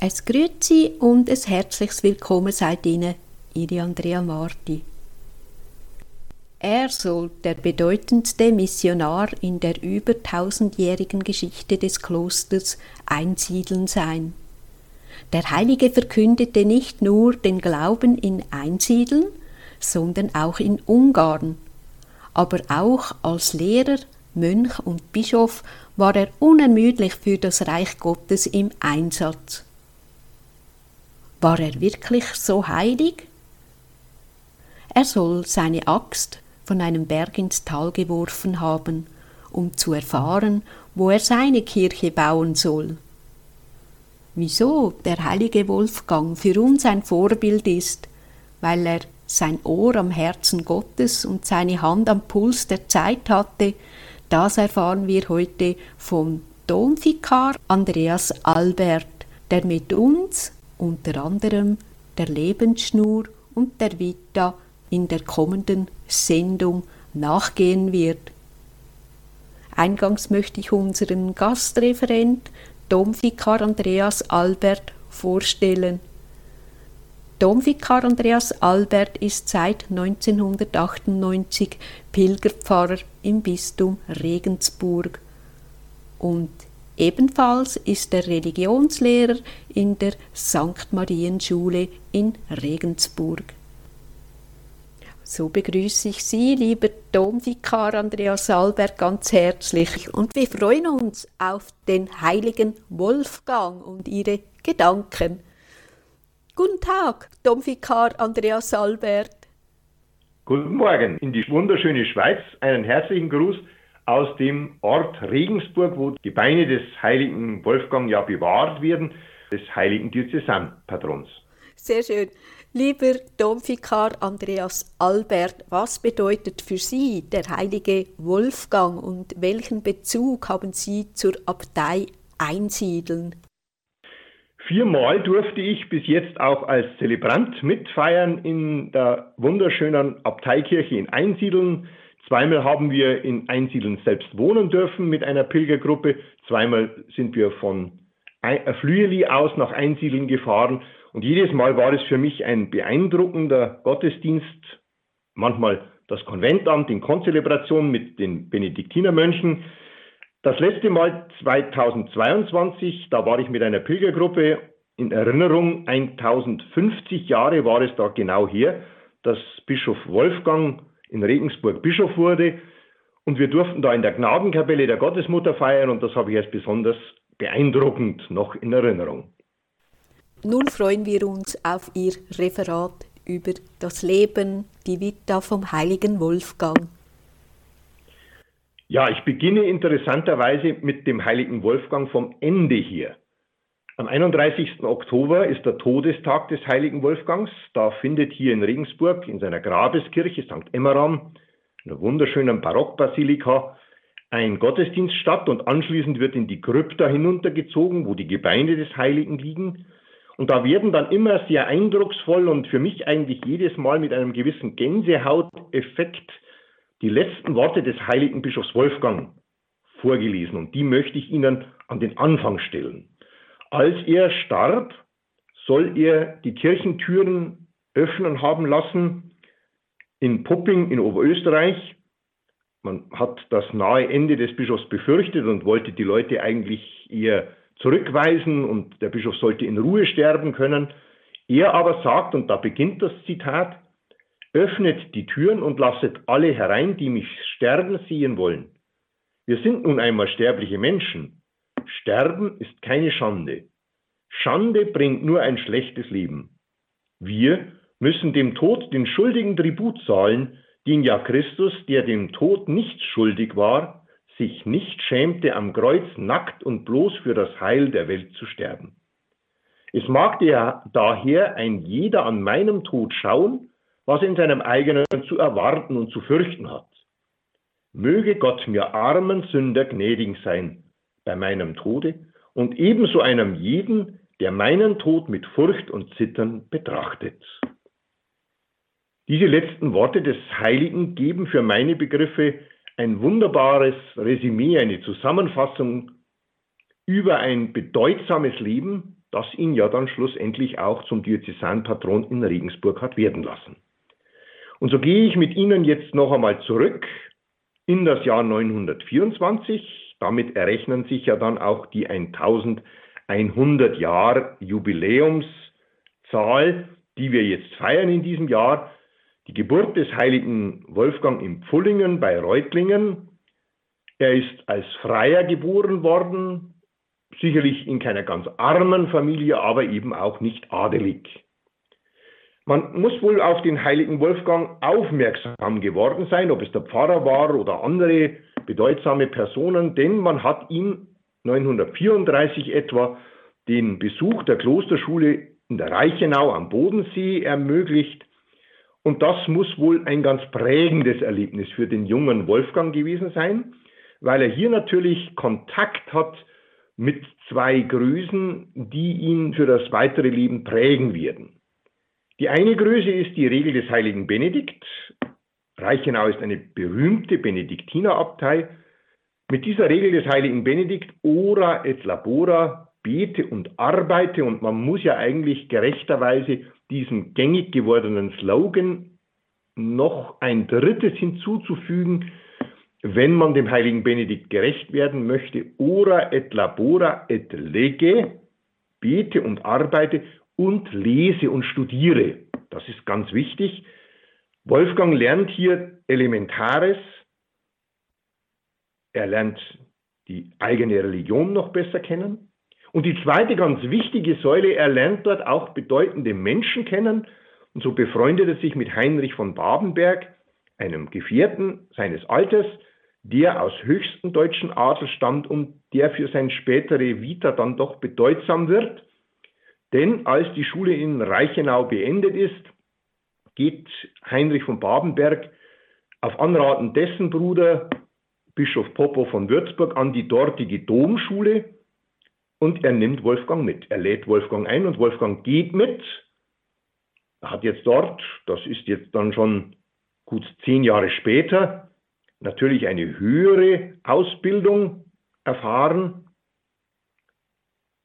Es grüezi und ein herzliches Willkommen seid Ihnen, Ihre Andrea Marti. Er soll der bedeutendste Missionar in der über tausendjährigen Geschichte des Klosters Einsiedeln sein. Der Heilige verkündete nicht nur den Glauben in Einsiedeln, sondern auch in Ungarn. Aber auch als Lehrer, Mönch und Bischof war er unermüdlich für das Reich Gottes im Einsatz. War er wirklich so heilig? Er soll seine Axt von einem Berg ins Tal geworfen haben, um zu erfahren, wo er seine Kirche bauen soll. Wieso der heilige Wolfgang für uns ein Vorbild ist, weil er sein Ohr am Herzen Gottes und seine Hand am Puls der Zeit hatte, das erfahren wir heute vom Domvikar Andreas Albert, der mit uns unter anderem der Lebensschnur und der Vita in der kommenden Sendung nachgehen wird. Eingangs möchte ich unseren Gastreferent Domvikar Andreas Albert vorstellen. Domvikar Andreas Albert ist seit 1998 Pilgerpfarrer im Bistum Regensburg und Ebenfalls ist er Religionslehrer in der St. Marienschule in Regensburg. So begrüße ich Sie, lieber Domvikar Andreas Alberg, ganz herzlich und wir freuen uns auf den heiligen Wolfgang und Ihre Gedanken. Guten Tag, Domvikar Andreas Albert. Guten Morgen in die wunderschöne Schweiz. Einen herzlichen Gruß aus dem Ort Regensburg, wo die Beine des heiligen Wolfgang ja bewahrt werden, des heiligen Diözesanpatrons. Sehr schön. Lieber Domvikar Andreas Albert, was bedeutet für Sie der heilige Wolfgang und welchen Bezug haben Sie zur Abtei Einsiedeln? Viermal durfte ich bis jetzt auch als Zelebrant mitfeiern in der wunderschönen Abteikirche in Einsiedeln. Zweimal haben wir in Einsiedeln selbst wohnen dürfen mit einer Pilgergruppe. Zweimal sind wir von Flüeli aus nach Einsiedeln gefahren. Und jedes Mal war es für mich ein beeindruckender Gottesdienst. Manchmal das Konventamt in Konzelebration mit den Benediktinermönchen. Das letzte Mal 2022, da war ich mit einer Pilgergruppe in Erinnerung, 1050 Jahre war es da genau hier, dass Bischof Wolfgang in Regensburg Bischof wurde. Und wir durften da in der Gnadenkapelle der Gottesmutter feiern und das habe ich als besonders beeindruckend noch in Erinnerung. Nun freuen wir uns auf Ihr Referat über das Leben, die Vita vom heiligen Wolfgang. Ja, ich beginne interessanterweise mit dem heiligen Wolfgang vom Ende hier. Am 31. Oktober ist der Todestag des heiligen Wolfgangs. Da findet hier in Regensburg in seiner Grabeskirche St. Emmeram, einer wunderschönen Barockbasilika, ein Gottesdienst statt und anschließend wird in die Krypta hinuntergezogen, wo die Gebeine des Heiligen liegen. Und da werden dann immer sehr eindrucksvoll und für mich eigentlich jedes Mal mit einem gewissen Gänsehauteffekt die letzten Worte des heiligen Bischofs Wolfgang vorgelesen. Und die möchte ich Ihnen an den Anfang stellen. Als er starb, soll er die Kirchentüren öffnen haben lassen in Pupping in Oberösterreich. Man hat das nahe Ende des Bischofs befürchtet und wollte die Leute eigentlich eher zurückweisen und der Bischof sollte in Ruhe sterben können. Er aber sagt, und da beginnt das Zitat, öffnet die Türen und lasset alle herein, die mich sterben sehen wollen. Wir sind nun einmal sterbliche Menschen. Sterben ist keine Schande. Schande bringt nur ein schlechtes Leben. Wir müssen dem Tod den schuldigen Tribut zahlen, den ja Christus, der dem Tod nicht schuldig war, sich nicht schämte, am Kreuz nackt und bloß für das Heil der Welt zu sterben. Es mag daher ein jeder an meinem Tod schauen, was in seinem eigenen zu erwarten und zu fürchten hat. Möge Gott mir armen Sünder gnädig sein, bei meinem Tode und ebenso einem jeden, der meinen Tod mit Furcht und Zittern betrachtet. Diese letzten Worte des Heiligen geben für meine Begriffe ein wunderbares Resümee, eine Zusammenfassung über ein bedeutsames Leben, das ihn ja dann schlussendlich auch zum Diözesanpatron in Regensburg hat werden lassen. Und so gehe ich mit Ihnen jetzt noch einmal zurück in das Jahr 924. Damit errechnen sich ja dann auch die 1100 Jahr Jubiläumszahl, die wir jetzt feiern in diesem Jahr. Die Geburt des heiligen Wolfgang in Pfullingen bei Reutlingen. Er ist als Freier geboren worden, sicherlich in keiner ganz armen Familie, aber eben auch nicht adelig. Man muss wohl auf den heiligen Wolfgang aufmerksam geworden sein, ob es der Pfarrer war oder andere bedeutsame Personen, denn man hat ihm 934 etwa den Besuch der Klosterschule in der Reichenau am Bodensee ermöglicht. Und das muss wohl ein ganz prägendes Erlebnis für den jungen Wolfgang gewesen sein, weil er hier natürlich Kontakt hat mit zwei Größen, die ihn für das weitere Leben prägen werden. Die eine Größe ist die Regel des heiligen Benedikt. Reichenau ist eine berühmte Benediktinerabtei. Mit dieser Regel des heiligen Benedikt, ora et labora, bete und arbeite, und man muss ja eigentlich gerechterweise diesem gängig gewordenen Slogan noch ein drittes hinzuzufügen, wenn man dem heiligen Benedikt gerecht werden möchte, ora et labora et lege, bete und arbeite und lese und studiere. Das ist ganz wichtig. Wolfgang lernt hier Elementares. Er lernt die eigene Religion noch besser kennen. Und die zweite ganz wichtige Säule, er lernt dort auch bedeutende Menschen kennen. Und so befreundet er sich mit Heinrich von Babenberg, einem Gefährten seines Alters, der aus höchsten deutschen Adel stammt und der für sein spätere Vita dann doch bedeutsam wird. Denn als die Schule in Reichenau beendet ist, geht Heinrich von Babenberg auf Anraten dessen Bruder Bischof Popo von Würzburg an die dortige Domschule und er nimmt Wolfgang mit. Er lädt Wolfgang ein und Wolfgang geht mit. Er hat jetzt dort, das ist jetzt dann schon gut zehn Jahre später, natürlich eine höhere Ausbildung erfahren.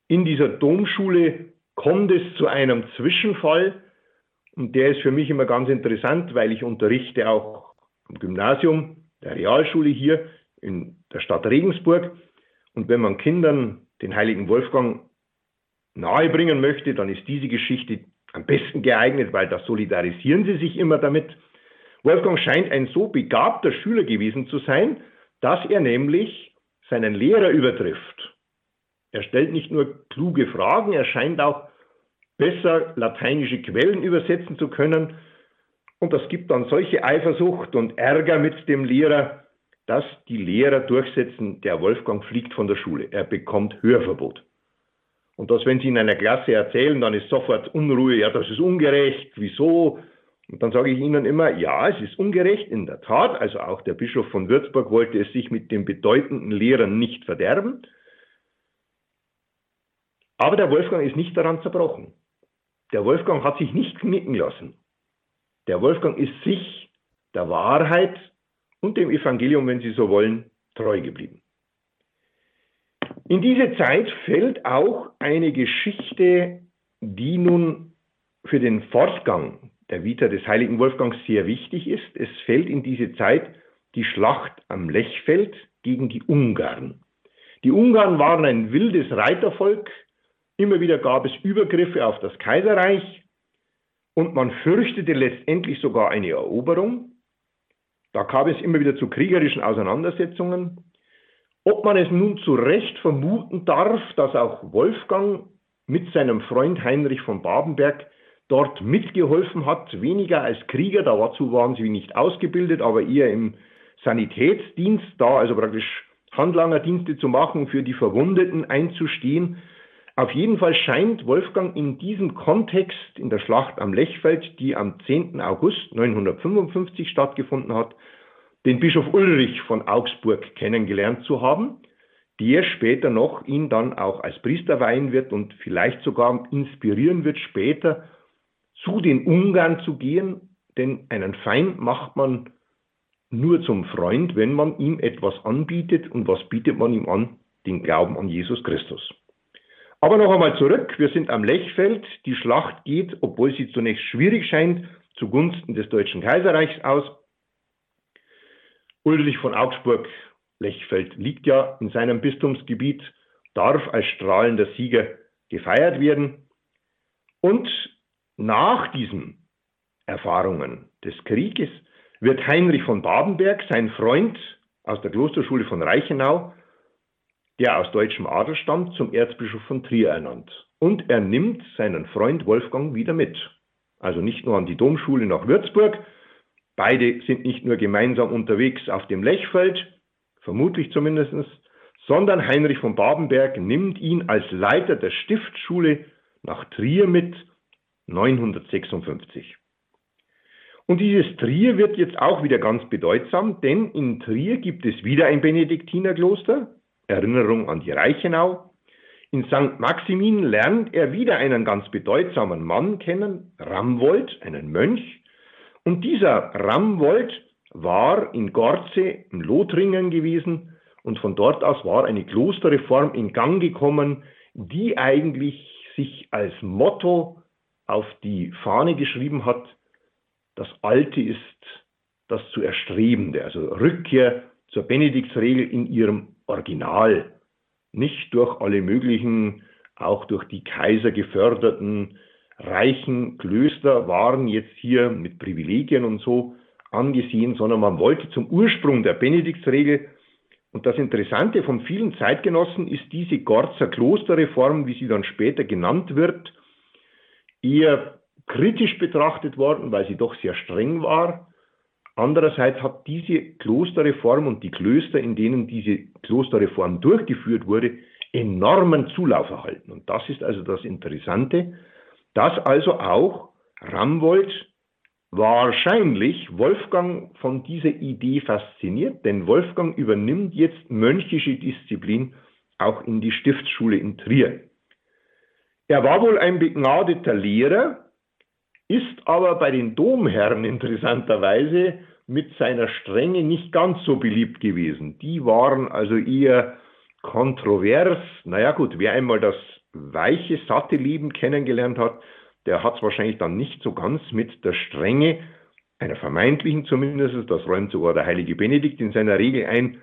In dieser Domschule kommt es zu einem Zwischenfall und der ist für mich immer ganz interessant, weil ich unterrichte auch am Gymnasium, der Realschule hier in der Stadt Regensburg. Und wenn man Kindern den heiligen Wolfgang nahebringen möchte, dann ist diese Geschichte am besten geeignet, weil da solidarisieren sie sich immer damit. Wolfgang scheint ein so begabter Schüler gewesen zu sein, dass er nämlich seinen Lehrer übertrifft. Er stellt nicht nur kluge Fragen, er scheint auch besser lateinische Quellen übersetzen zu können. Und das gibt dann solche Eifersucht und Ärger mit dem Lehrer, dass die Lehrer durchsetzen, der Wolfgang fliegt von der Schule, er bekommt Hörverbot. Und das, wenn Sie in einer Klasse erzählen, dann ist sofort Unruhe, ja, das ist ungerecht, wieso? Und dann sage ich Ihnen immer, ja, es ist ungerecht, in der Tat. Also auch der Bischof von Würzburg wollte es sich mit den bedeutenden Lehrern nicht verderben. Aber der Wolfgang ist nicht daran zerbrochen. Der Wolfgang hat sich nicht knicken lassen. Der Wolfgang ist sich, der Wahrheit und dem Evangelium, wenn Sie so wollen, treu geblieben. In diese Zeit fällt auch eine Geschichte, die nun für den Fortgang der Vita des heiligen Wolfgangs sehr wichtig ist. Es fällt in diese Zeit die Schlacht am Lechfeld gegen die Ungarn. Die Ungarn waren ein wildes Reitervolk. Immer wieder gab es Übergriffe auf das Kaiserreich und man fürchtete letztendlich sogar eine Eroberung. Da kam es immer wieder zu kriegerischen Auseinandersetzungen. Ob man es nun zu Recht vermuten darf, dass auch Wolfgang mit seinem Freund Heinrich von Babenberg dort mitgeholfen hat, weniger als Krieger, dazu waren sie nicht ausgebildet, aber eher im Sanitätsdienst, da also praktisch Handlangerdienste zu machen, für die Verwundeten einzustehen. Auf jeden Fall scheint Wolfgang in diesem Kontext in der Schlacht am Lechfeld, die am 10. August 955 stattgefunden hat, den Bischof Ulrich von Augsburg kennengelernt zu haben, der später noch ihn dann auch als Priester weihen wird und vielleicht sogar inspirieren wird, später zu den Ungarn zu gehen, denn einen Feind macht man nur zum Freund, wenn man ihm etwas anbietet. Und was bietet man ihm an? Den Glauben an Jesus Christus. Aber noch einmal zurück. Wir sind am Lechfeld. Die Schlacht geht, obwohl sie zunächst schwierig scheint, zugunsten des Deutschen Kaiserreichs aus. Ulrich von Augsburg, Lechfeld liegt ja in seinem Bistumsgebiet, darf als strahlender Sieger gefeiert werden. Und nach diesen Erfahrungen des Krieges wird Heinrich von Babenberg, sein Freund aus der Klosterschule von Reichenau, der aus deutschem Adel stammt, zum Erzbischof von Trier ernannt. Und er nimmt seinen Freund Wolfgang wieder mit. Also nicht nur an die Domschule nach Würzburg. Beide sind nicht nur gemeinsam unterwegs auf dem Lechfeld, vermutlich zumindest, sondern Heinrich von Babenberg nimmt ihn als Leiter der Stiftsschule nach Trier mit 956. Und dieses Trier wird jetzt auch wieder ganz bedeutsam, denn in Trier gibt es wieder ein Benediktinerkloster, Erinnerung an die Reichenau. In St. Maximin lernt er wieder einen ganz bedeutsamen Mann kennen, Ramwold, einen Mönch. Und dieser Ramwold war in Gorze im Lothringen gewesen und von dort aus war eine Klosterreform in Gang gekommen, die eigentlich sich als Motto auf die Fahne geschrieben hat, das Alte ist das zu Erstrebende, also Rückkehr zur Benediktsregel in ihrem Original, nicht durch alle möglichen, auch durch die Kaiser geförderten reichen Klöster waren jetzt hier mit Privilegien und so angesehen, sondern man wollte zum Ursprung der Benediktsregel. Und das Interessante von vielen Zeitgenossen ist diese Gorzer Klosterreform, wie sie dann später genannt wird, eher kritisch betrachtet worden, weil sie doch sehr streng war. Andererseits hat diese Klosterreform und die Klöster, in denen diese Klosterreform durchgeführt wurde, enormen Zulauf erhalten. Und das ist also das Interessante, dass also auch Ramwold wahrscheinlich Wolfgang von dieser Idee fasziniert, denn Wolfgang übernimmt jetzt mönchische Disziplin auch in die Stiftsschule in Trier. Er war wohl ein begnadeter Lehrer, ist aber bei den Domherren interessanterweise mit seiner Strenge nicht ganz so beliebt gewesen. Die waren also eher kontrovers. Naja gut, wer einmal das weiche, satte Leben kennengelernt hat, der hat es wahrscheinlich dann nicht so ganz mit der Strenge, einer vermeintlichen zumindest, das räumt sogar der heilige Benedikt in seiner Regel ein,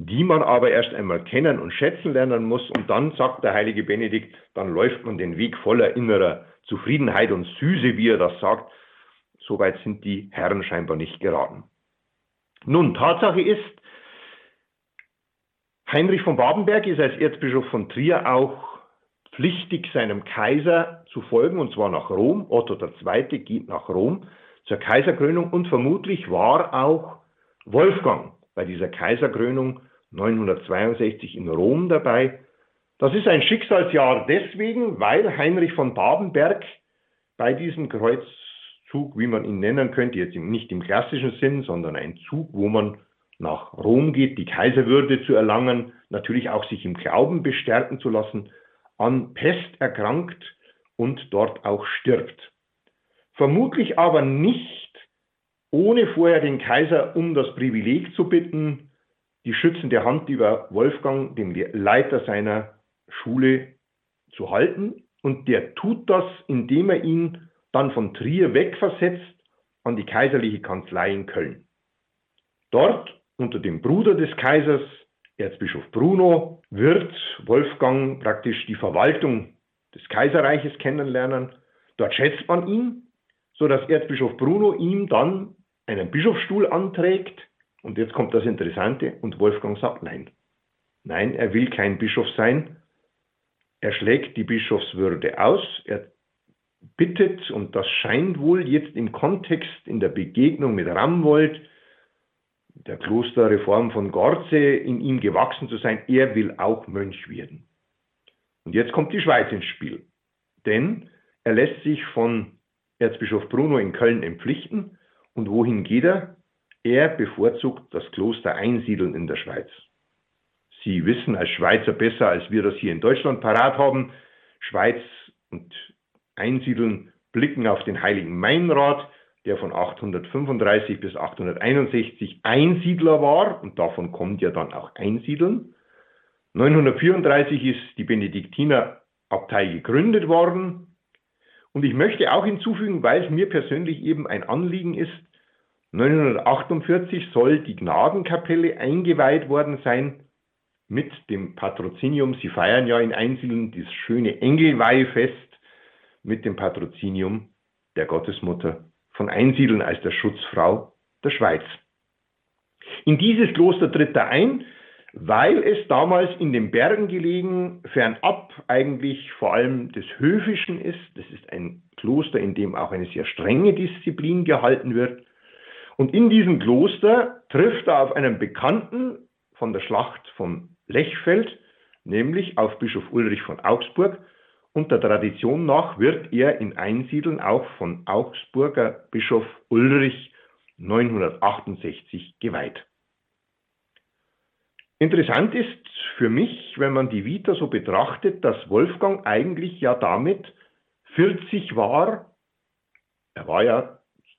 die man aber erst einmal kennen und schätzen lernen muss. Und dann sagt der heilige Benedikt, dann läuft man den Weg voller innerer Zufriedenheit und Süße, wie er das sagt. Soweit sind die Herren scheinbar nicht geraten. Nun, Tatsache ist, Heinrich von Babenberg ist als Erzbischof von Trier auch pflichtig, seinem Kaiser zu folgen, und zwar nach Rom. Otto II. geht nach Rom zur Kaiserkrönung und vermutlich war auch Wolfgang bei dieser Kaiserkrönung 962 in Rom dabei. Das ist ein Schicksalsjahr deswegen, weil Heinrich von Babenberg bei diesem Kreuzzug, wie man ihn nennen könnte, jetzt nicht im klassischen Sinn, sondern ein Zug, wo man nach Rom geht, die Kaiserwürde zu erlangen, natürlich auch sich im Glauben bestärken zu lassen, an Pest erkrankt und dort auch stirbt. Vermutlich aber nicht, ohne vorher den Kaiser um das Privileg zu bitten, die schützende Hand über Wolfgang, dem Leiter seiner Schule zu halten. Und der tut das, indem er ihn dann von Trier wegversetzt an die kaiserliche Kanzlei in Köln. Dort unter dem Bruder des Kaisers, Erzbischof Bruno, wird Wolfgang praktisch die Verwaltung des Kaiserreiches kennenlernen. Dort schätzt man ihn, so dass Erzbischof Bruno ihm dann einen Bischofsstuhl anträgt. Und jetzt kommt das Interessante und Wolfgang sagt nein. Nein, er will kein Bischof sein, er schlägt die Bischofswürde aus, er bittet, und das scheint wohl jetzt im Kontext in der Begegnung mit Ramwold, der Klosterreform von Gorze, in ihm gewachsen zu sein, er will auch Mönch werden. Und jetzt kommt die Schweiz ins Spiel, denn er lässt sich von Erzbischof Bruno in Köln empflichten. Und wohin geht er? Er bevorzugt das Kloster Einsiedeln in der Schweiz. Sie wissen als Schweizer besser, als wir das hier in Deutschland parat haben. Schweiz und Einsiedeln blicken auf den heiligen Meinrad, der von 835 bis 861 Einsiedler war und davon kommt ja dann auch Einsiedeln. 934 ist die Benediktiner Abtei gegründet worden. Und ich möchte auch hinzufügen, weil es mir persönlich eben ein Anliegen ist, 948 soll die Gnadenkapelle eingeweiht worden sein mit dem Patrozinium. Sie feiern ja in Einsiedeln das schöne Engelweihfest mit dem Patrozinium der Gottesmutter von Einsiedeln als der Schutzfrau der Schweiz. In dieses Kloster tritt er ein, weil es damals in den Bergen gelegen, fernab eigentlich vor allem des Höfischen ist. Das ist ein Kloster, in dem auch eine sehr strenge Disziplin gehalten wird. Und in diesem Kloster trifft er auf einen Bekannten von der Schlacht von Lechfeld, nämlich auf Bischof Ulrich von Augsburg. Und der Tradition nach wird er in Einsiedeln auch von Augsburger Bischof Ulrich 968 geweiht. Interessant ist für mich, wenn man die Vita so betrachtet, dass Wolfgang eigentlich ja damit 40 war. Er war ja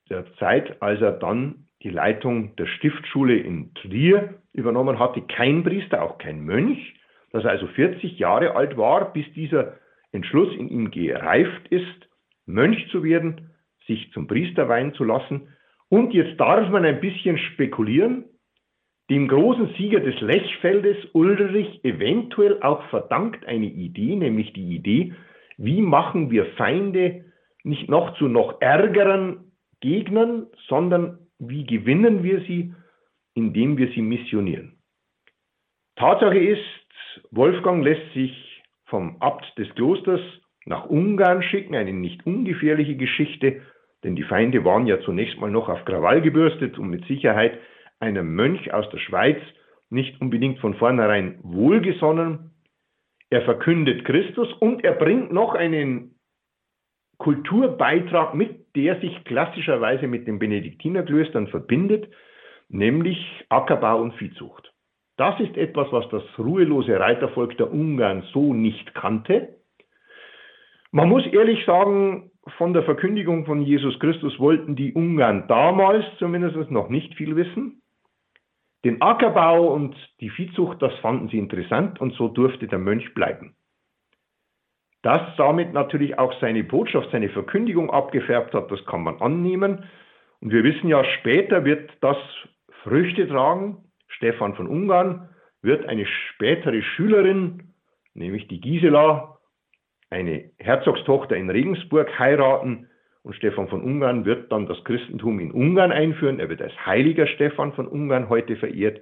der Zeit, als er dann die Leitung der Stiftschule in Trier übernommen hatte, kein Priester, auch kein Mönch, dass er also 40 Jahre alt war, bis dieser Entschluss in ihm gereift ist, Mönch zu werden, sich zum Priester weihen zu lassen. Und jetzt darf man ein bisschen spekulieren, dem großen Sieger des Lechfeldes Ulrich eventuell auch verdankt eine Idee, nämlich die Idee, wie machen wir Feinde nicht noch zu noch ärgeren Gegnern, sondern wie gewinnen wir sie, indem wir sie missionieren. Tatsache ist, Wolfgang lässt sich vom Abt des Klosters nach Ungarn schicken, eine nicht ungefährliche Geschichte, denn die Feinde waren ja zunächst mal noch auf Krawall gebürstet und mit Sicherheit einem Mönch aus der Schweiz nicht unbedingt von vornherein wohlgesonnen. Er verkündet Christus und er bringt noch einen Kulturbeitrag mit, der sich klassischerweise mit den Benediktinerklöstern verbindet, nämlich Ackerbau und Viehzucht. Das ist etwas, was das ruhelose Reitervolk der Ungarn so nicht kannte. Man muss ehrlich sagen, von der Verkündigung von Jesus Christus wollten die Ungarn damals zumindest noch nicht viel wissen. Den Ackerbau und die Viehzucht, das fanden sie interessant und so durfte der Mönch bleiben. Dass damit natürlich auch seine Botschaft, seine Verkündigung abgefärbt hat, das kann man annehmen. Und wir wissen ja, später wird das Früchte tragen. Stefan von Ungarn wird eine spätere Schülerin, nämlich die Gisela, eine Herzogstochter in Regensburg heiraten und Stefan von Ungarn wird dann das Christentum in Ungarn einführen. Er wird als heiliger Stefan von Ungarn heute verehrt.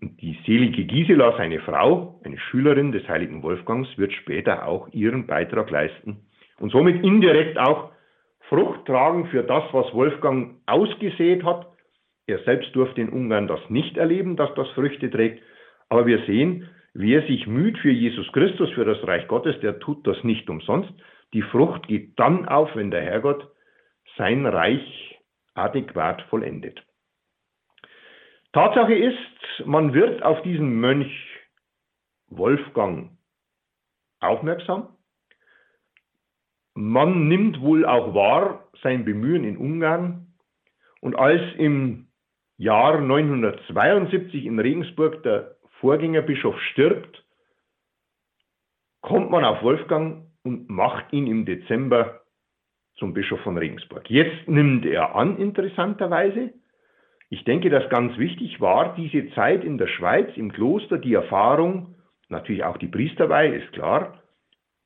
Die selige Gisela, seine Frau, eine Schülerin des heiligen Wolfgangs, wird später auch ihren Beitrag leisten und somit indirekt auch Frucht tragen für das, was Wolfgang ausgesät hat. Er selbst durfte in Ungarn das nicht erleben, dass das Früchte trägt. Aber wir sehen, wer sich müht für Jesus Christus, für das Reich Gottes, der tut das nicht umsonst, die Frucht geht dann auf, wenn der Herrgott sein Reich adäquat vollendet. Tatsache ist, man wird auf diesen Mönch Wolfgang aufmerksam. Man nimmt wohl auch wahr sein Bemühen in Ungarn. Und als im Jahr 972 in Regensburg der Vorgängerbischof stirbt, kommt man auf Wolfgang und macht ihn im Dezember zum Bischof von Regensburg. Jetzt nimmt er an, interessanterweise. Ich denke, dass ganz wichtig war, diese Zeit in der Schweiz, im Kloster, die Erfahrung, natürlich auch die Priesterweihe, ist klar,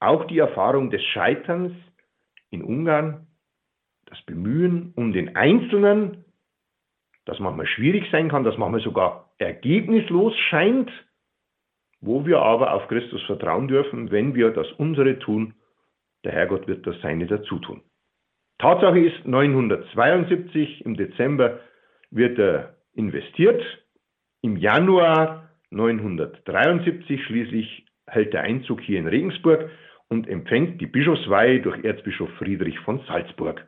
auch die Erfahrung des Scheiterns in Ungarn, das Bemühen um den Einzelnen, das manchmal schwierig sein kann, das manchmal sogar ergebnislos scheint, wo wir aber auf Christus vertrauen dürfen, wenn wir das unsere tun, der Herrgott wird das Seine dazu tun. Tatsache ist, 972 im Dezember wird er investiert. Im Januar 973 schließlich hält der Einzug hier in Regensburg und empfängt die Bischofsweihe durch Erzbischof Friedrich von Salzburg.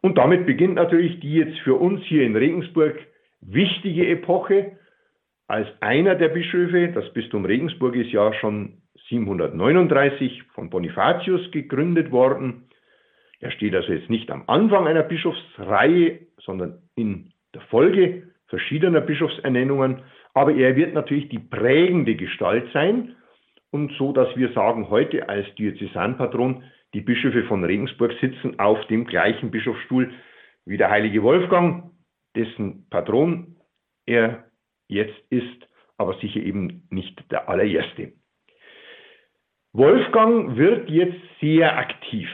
Und damit beginnt natürlich die jetzt für uns hier in Regensburg wichtige Epoche, als einer der Bischöfe, das Bistum Regensburg ist ja schon 739 von Bonifatius gegründet worden. Er steht also jetzt nicht am Anfang einer Bischofsreihe, sondern in der Folge verschiedener Bischofsernennungen. Aber er wird natürlich die prägende Gestalt sein. und so, dass wir sagen, heute als Diözesanpatron, die Bischöfe von Regensburg sitzen auf dem gleichen Bischofsstuhl wie der heilige Wolfgang, dessen Patron er jetzt ist, aber sicher eben nicht der allererste. Wolfgang wird jetzt sehr aktiv.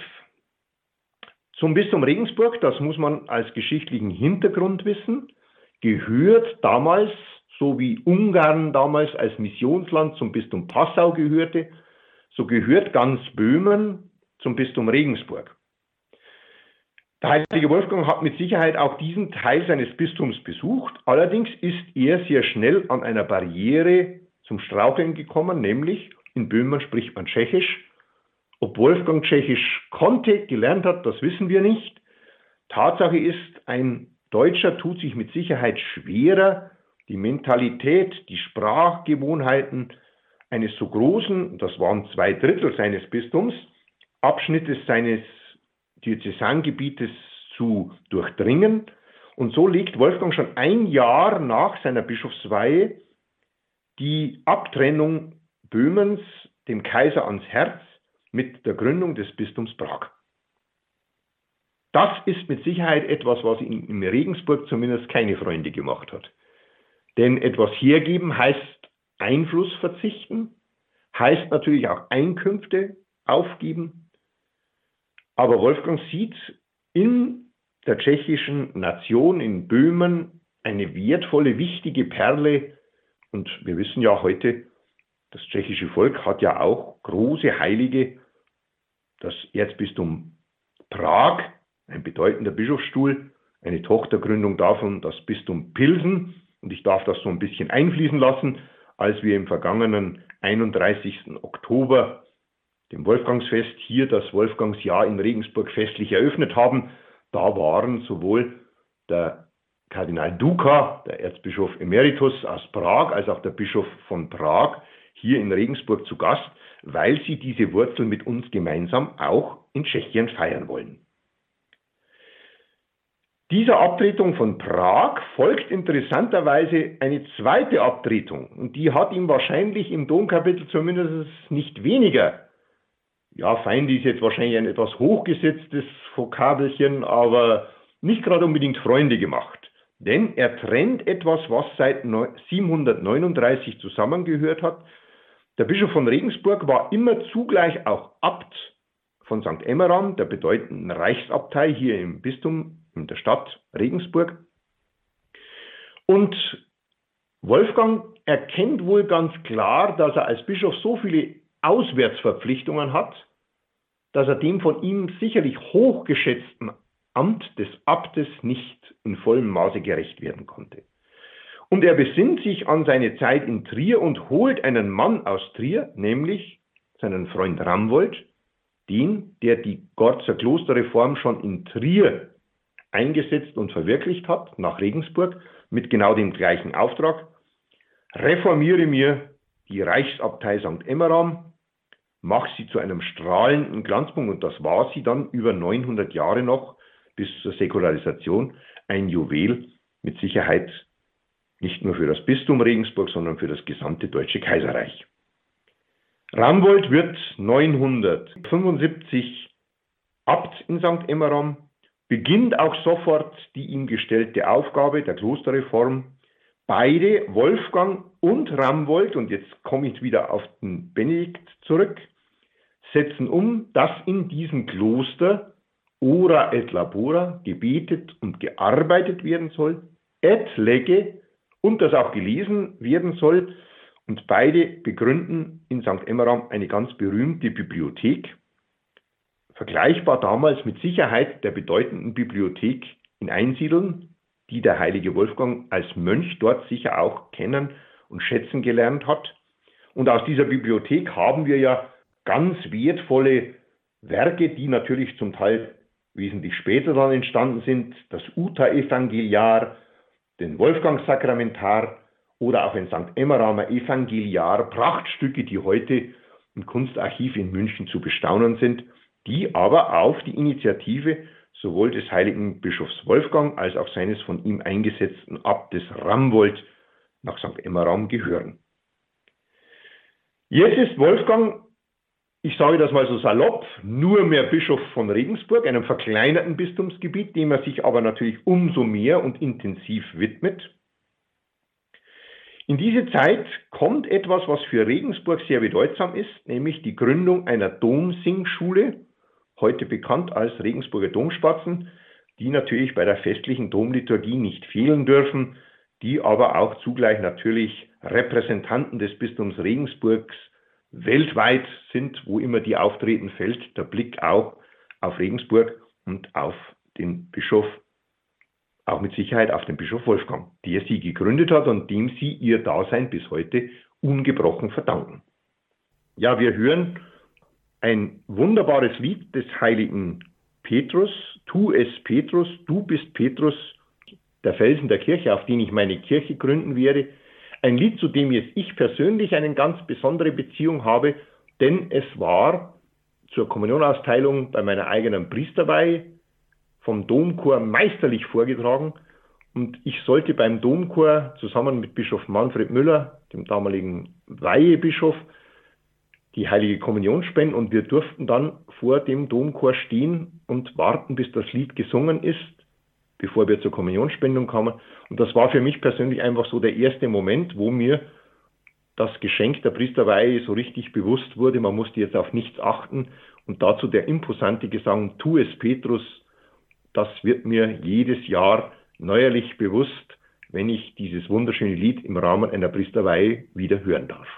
Zum Bistum Regensburg, das muss man als geschichtlichen Hintergrund wissen, gehört damals, so wie Ungarn damals als Missionsland zum Bistum Passau gehörte, so gehört ganz Böhmen zum Bistum Regensburg. Der heilige Wolfgang hat mit Sicherheit auch diesen Teil seines Bistums besucht. Allerdings ist er sehr schnell an einer Barriere zum Straucheln gekommen, nämlich in Böhmen spricht man Tschechisch. Ob Wolfgang Tschechisch konnte, gelernt hat, das wissen wir nicht. Tatsache ist, ein Deutscher tut sich mit Sicherheit schwerer, die Mentalität, die Sprachgewohnheiten eines so großen, das waren zwei Drittel seines Bistums, Abschnittes seines Diözesangebietes zu durchdringen. Und so legt Wolfgang schon ein Jahr nach seiner Bischofsweihe die Abtrennung Böhmens dem Kaiser ans Herz mit der Gründung des Bistums Prag. Das ist mit Sicherheit etwas, was ihm in Regensburg zumindest keine Freunde gemacht hat. Denn etwas hergeben heißt Einfluss verzichten, heißt natürlich auch Einkünfte aufgeben. Aber Wolfgang sieht in der tschechischen Nation, in Böhmen, eine wertvolle, wichtige Perle. Und wir wissen ja heute, das tschechische Volk hat ja auch große Heilige. Das Erzbistum Prag, ein bedeutender Bischofsstuhl, eine Tochtergründung davon, das Bistum Pilsen. Und ich darf das so ein bisschen einfließen lassen, als wir im vergangenen 31. Oktober dem Wolfgangsfest hier das Wolfgangsjahr in Regensburg festlich eröffnet haben. Da waren sowohl der Kardinal Duka, der Erzbischof Emeritus aus Prag, als auch der Bischof von Prag hier in Regensburg zu Gast, weil sie diese Wurzel mit uns gemeinsam auch in Tschechien feiern wollen. Dieser Abtretung von Prag folgt interessanterweise eine zweite Abtretung und die hat ihm wahrscheinlich im Domkapitel zumindest nicht weniger, ja, Feind ist jetzt wahrscheinlich ein etwas hochgesetztes Vokabelchen, aber nicht gerade unbedingt Freunde gemacht. Denn er trennt etwas, was seit 739 zusammengehört hat, der Bischof von Regensburg war immer zugleich auch Abt von St. Emmeram, der bedeutenden Reichsabtei hier im Bistum in der Stadt Regensburg. Und Wolfgang erkennt wohl ganz klar, dass er als Bischof so viele Auswärtsverpflichtungen hat, dass er dem von ihm sicherlich hochgeschätzten Amt des Abtes nicht in vollem Maße gerecht werden konnte. Und er besinnt sich an seine Zeit in Trier und holt einen Mann aus Trier, nämlich seinen Freund Ramwold, den, der die Gorzer Klosterreform schon in Trier eingesetzt und verwirklicht hat, nach Regensburg, mit genau dem gleichen Auftrag. Reformiere mir die Reichsabtei St. Emmeram, mach sie zu einem strahlenden Glanzpunkt, und das war sie dann über 900 Jahre noch, bis zur Säkularisation, ein Juwel mit Sicherheit nicht nur für das Bistum Regensburg, sondern für das gesamte Deutsche Kaiserreich. Ramwold wird 975 Abt in St. Emmeram, beginnt auch sofort die ihm gestellte Aufgabe der Klosterreform. Beide, Wolfgang und Ramwold, und jetzt komme ich wieder auf den Benedikt zurück, setzen um, dass in diesem Kloster ora et labora gebetet und gearbeitet werden soll, et lege und das auch gelesen werden soll. Und beide begründen in St. Emmeram eine ganz berühmte Bibliothek, vergleichbar damals mit Sicherheit der bedeutenden Bibliothek in Einsiedeln, die der heilige Wolfgang als Mönch dort sicher auch kennen und schätzen gelernt hat. Und aus dieser Bibliothek haben wir ja ganz wertvolle Werke, die natürlich zum Teil wesentlich später dann entstanden sind. Das Uta-Evangeliar, den Wolfgangssakramentar oder auch ein St. Emmeramer Evangeliar, Prachtstücke, die heute im Kunstarchiv in München zu bestaunen sind, die aber auf die Initiative sowohl des heiligen Bischofs Wolfgang als auch seines von ihm eingesetzten Abtes Ramwold nach St. Emmeram gehören. Jetzt ist Wolfgang, ich sage das mal so salopp, nur mehr Bischof von Regensburg, einem verkleinerten Bistumsgebiet, dem er sich aber natürlich umso mehr und intensiv widmet. In diese Zeit kommt etwas, was für Regensburg sehr bedeutsam ist, nämlich die Gründung einer Domsingschule, heute bekannt als Regensburger Domspatzen, die natürlich bei der festlichen Domliturgie nicht fehlen dürfen, die aber auch zugleich natürlich Repräsentanten des Bistums Regensburgs weltweit sind, wo immer die auftreten, fällt der Blick auch auf Regensburg und auf den Bischof, auch mit Sicherheit auf den Bischof Wolfgang, der sie gegründet hat und dem sie ihr Dasein bis heute ungebrochen verdanken. Ja, wir hören ein wunderbares Lied des heiligen Petrus, tu es Petrus, du bist Petrus, der Felsen der Kirche, auf den ich meine Kirche gründen werde. Ein Lied, zu dem jetzt ich persönlich eine ganz besondere Beziehung habe, denn es war zur Kommunionausteilung bei meiner eigenen Priesterweihe vom Domchor meisterlich vorgetragen. Und ich sollte beim Domchor zusammen mit Bischof Manfred Müller, dem damaligen Weihebischof, die heilige Kommunion spenden. Und wir durften dann vor dem Domchor stehen und warten, bis das Lied gesungen ist, bevor wir zur Kommunionspendung kamen. Und das war für mich persönlich einfach so der erste Moment, wo mir das Geschenk der Priesterweihe so richtig bewusst wurde. Man musste jetzt auf nichts achten. Und dazu der imposante Gesang, tu es Petrus, das wird mir jedes Jahr neuerlich bewusst, wenn ich dieses wunderschöne Lied im Rahmen einer Priesterweihe wieder hören darf.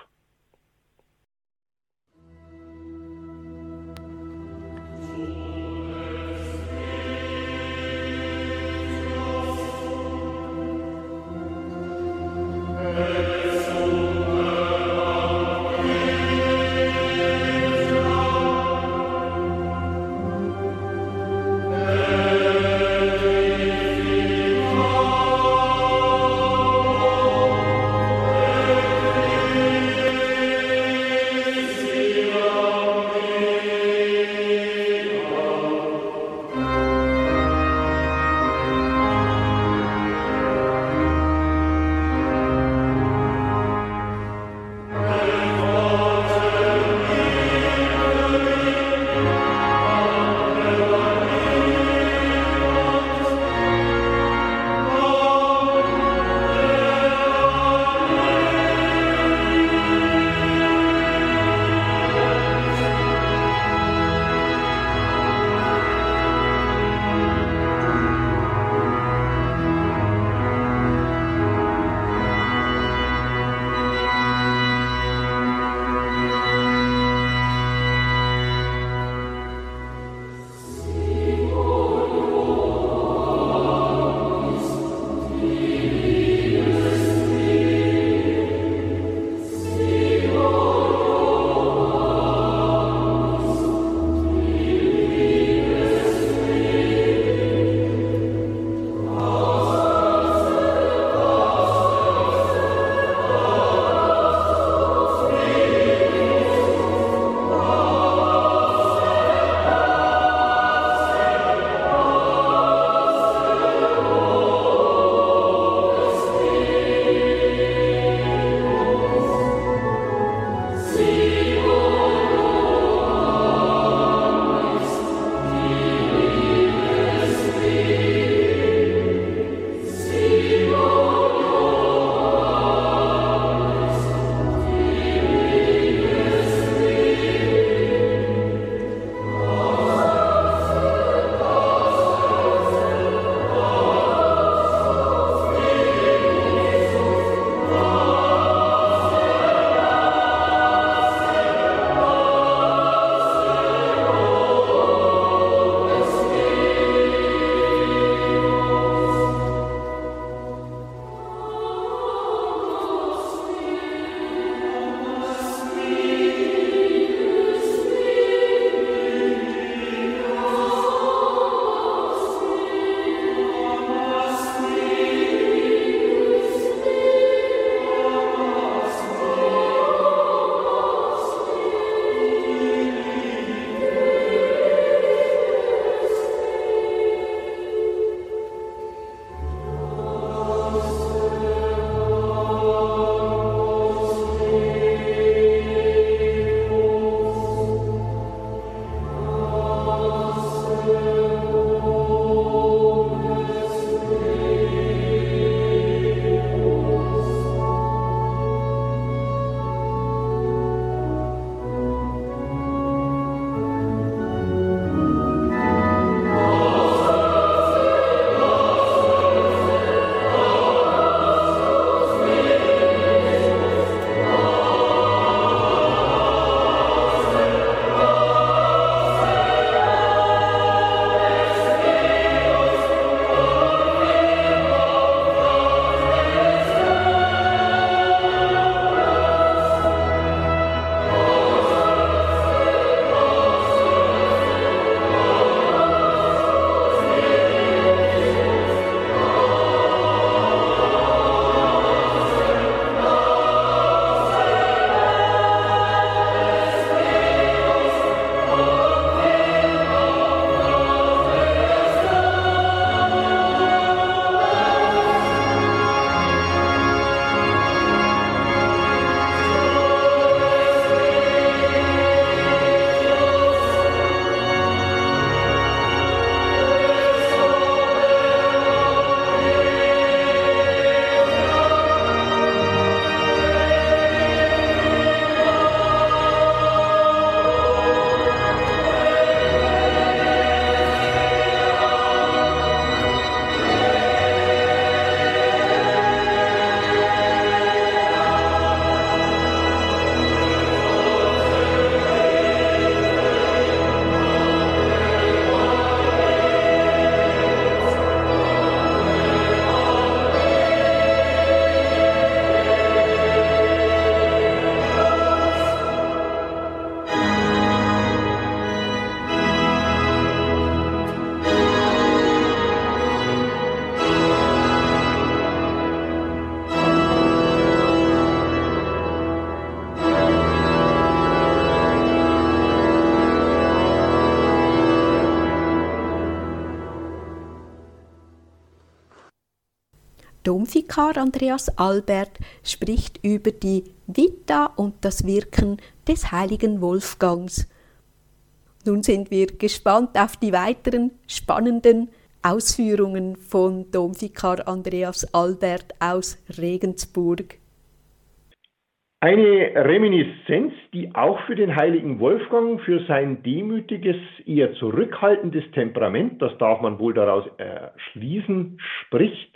Domvikar Andreas Albert spricht über die Vita und das Wirken des heiligen Wolfgangs. Nun sind wir gespannt auf die weiteren spannenden Ausführungen von Domvikar Andreas Albert aus Regensburg. Eine Reminiszenz, die auch für den heiligen Wolfgang, für sein demütiges, eher zurückhaltendes Temperament, das darf man wohl daraus erschließen, spricht,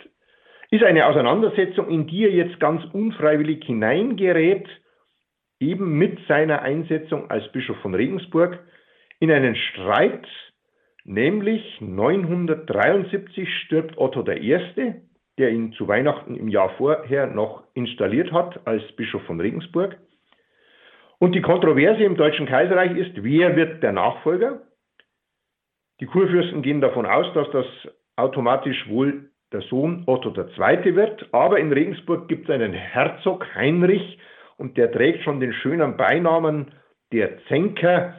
ist eine Auseinandersetzung, in die er jetzt ganz unfreiwillig hineingerät, eben mit seiner Einsetzung als Bischof von Regensburg, in einen Streit, nämlich 973 stirbt Otto I., der ihn zu Weihnachten im Jahr vorher noch installiert hat als Bischof von Regensburg. Und die Kontroverse im Deutschen Kaiserreich ist, wer wird der Nachfolger? Die Kurfürsten gehen davon aus, dass das automatisch wohl der Sohn Otto II. wird, aber in Regensburg gibt es einen Herzog Heinrich und der trägt schon den schönen Beinamen der Zänker,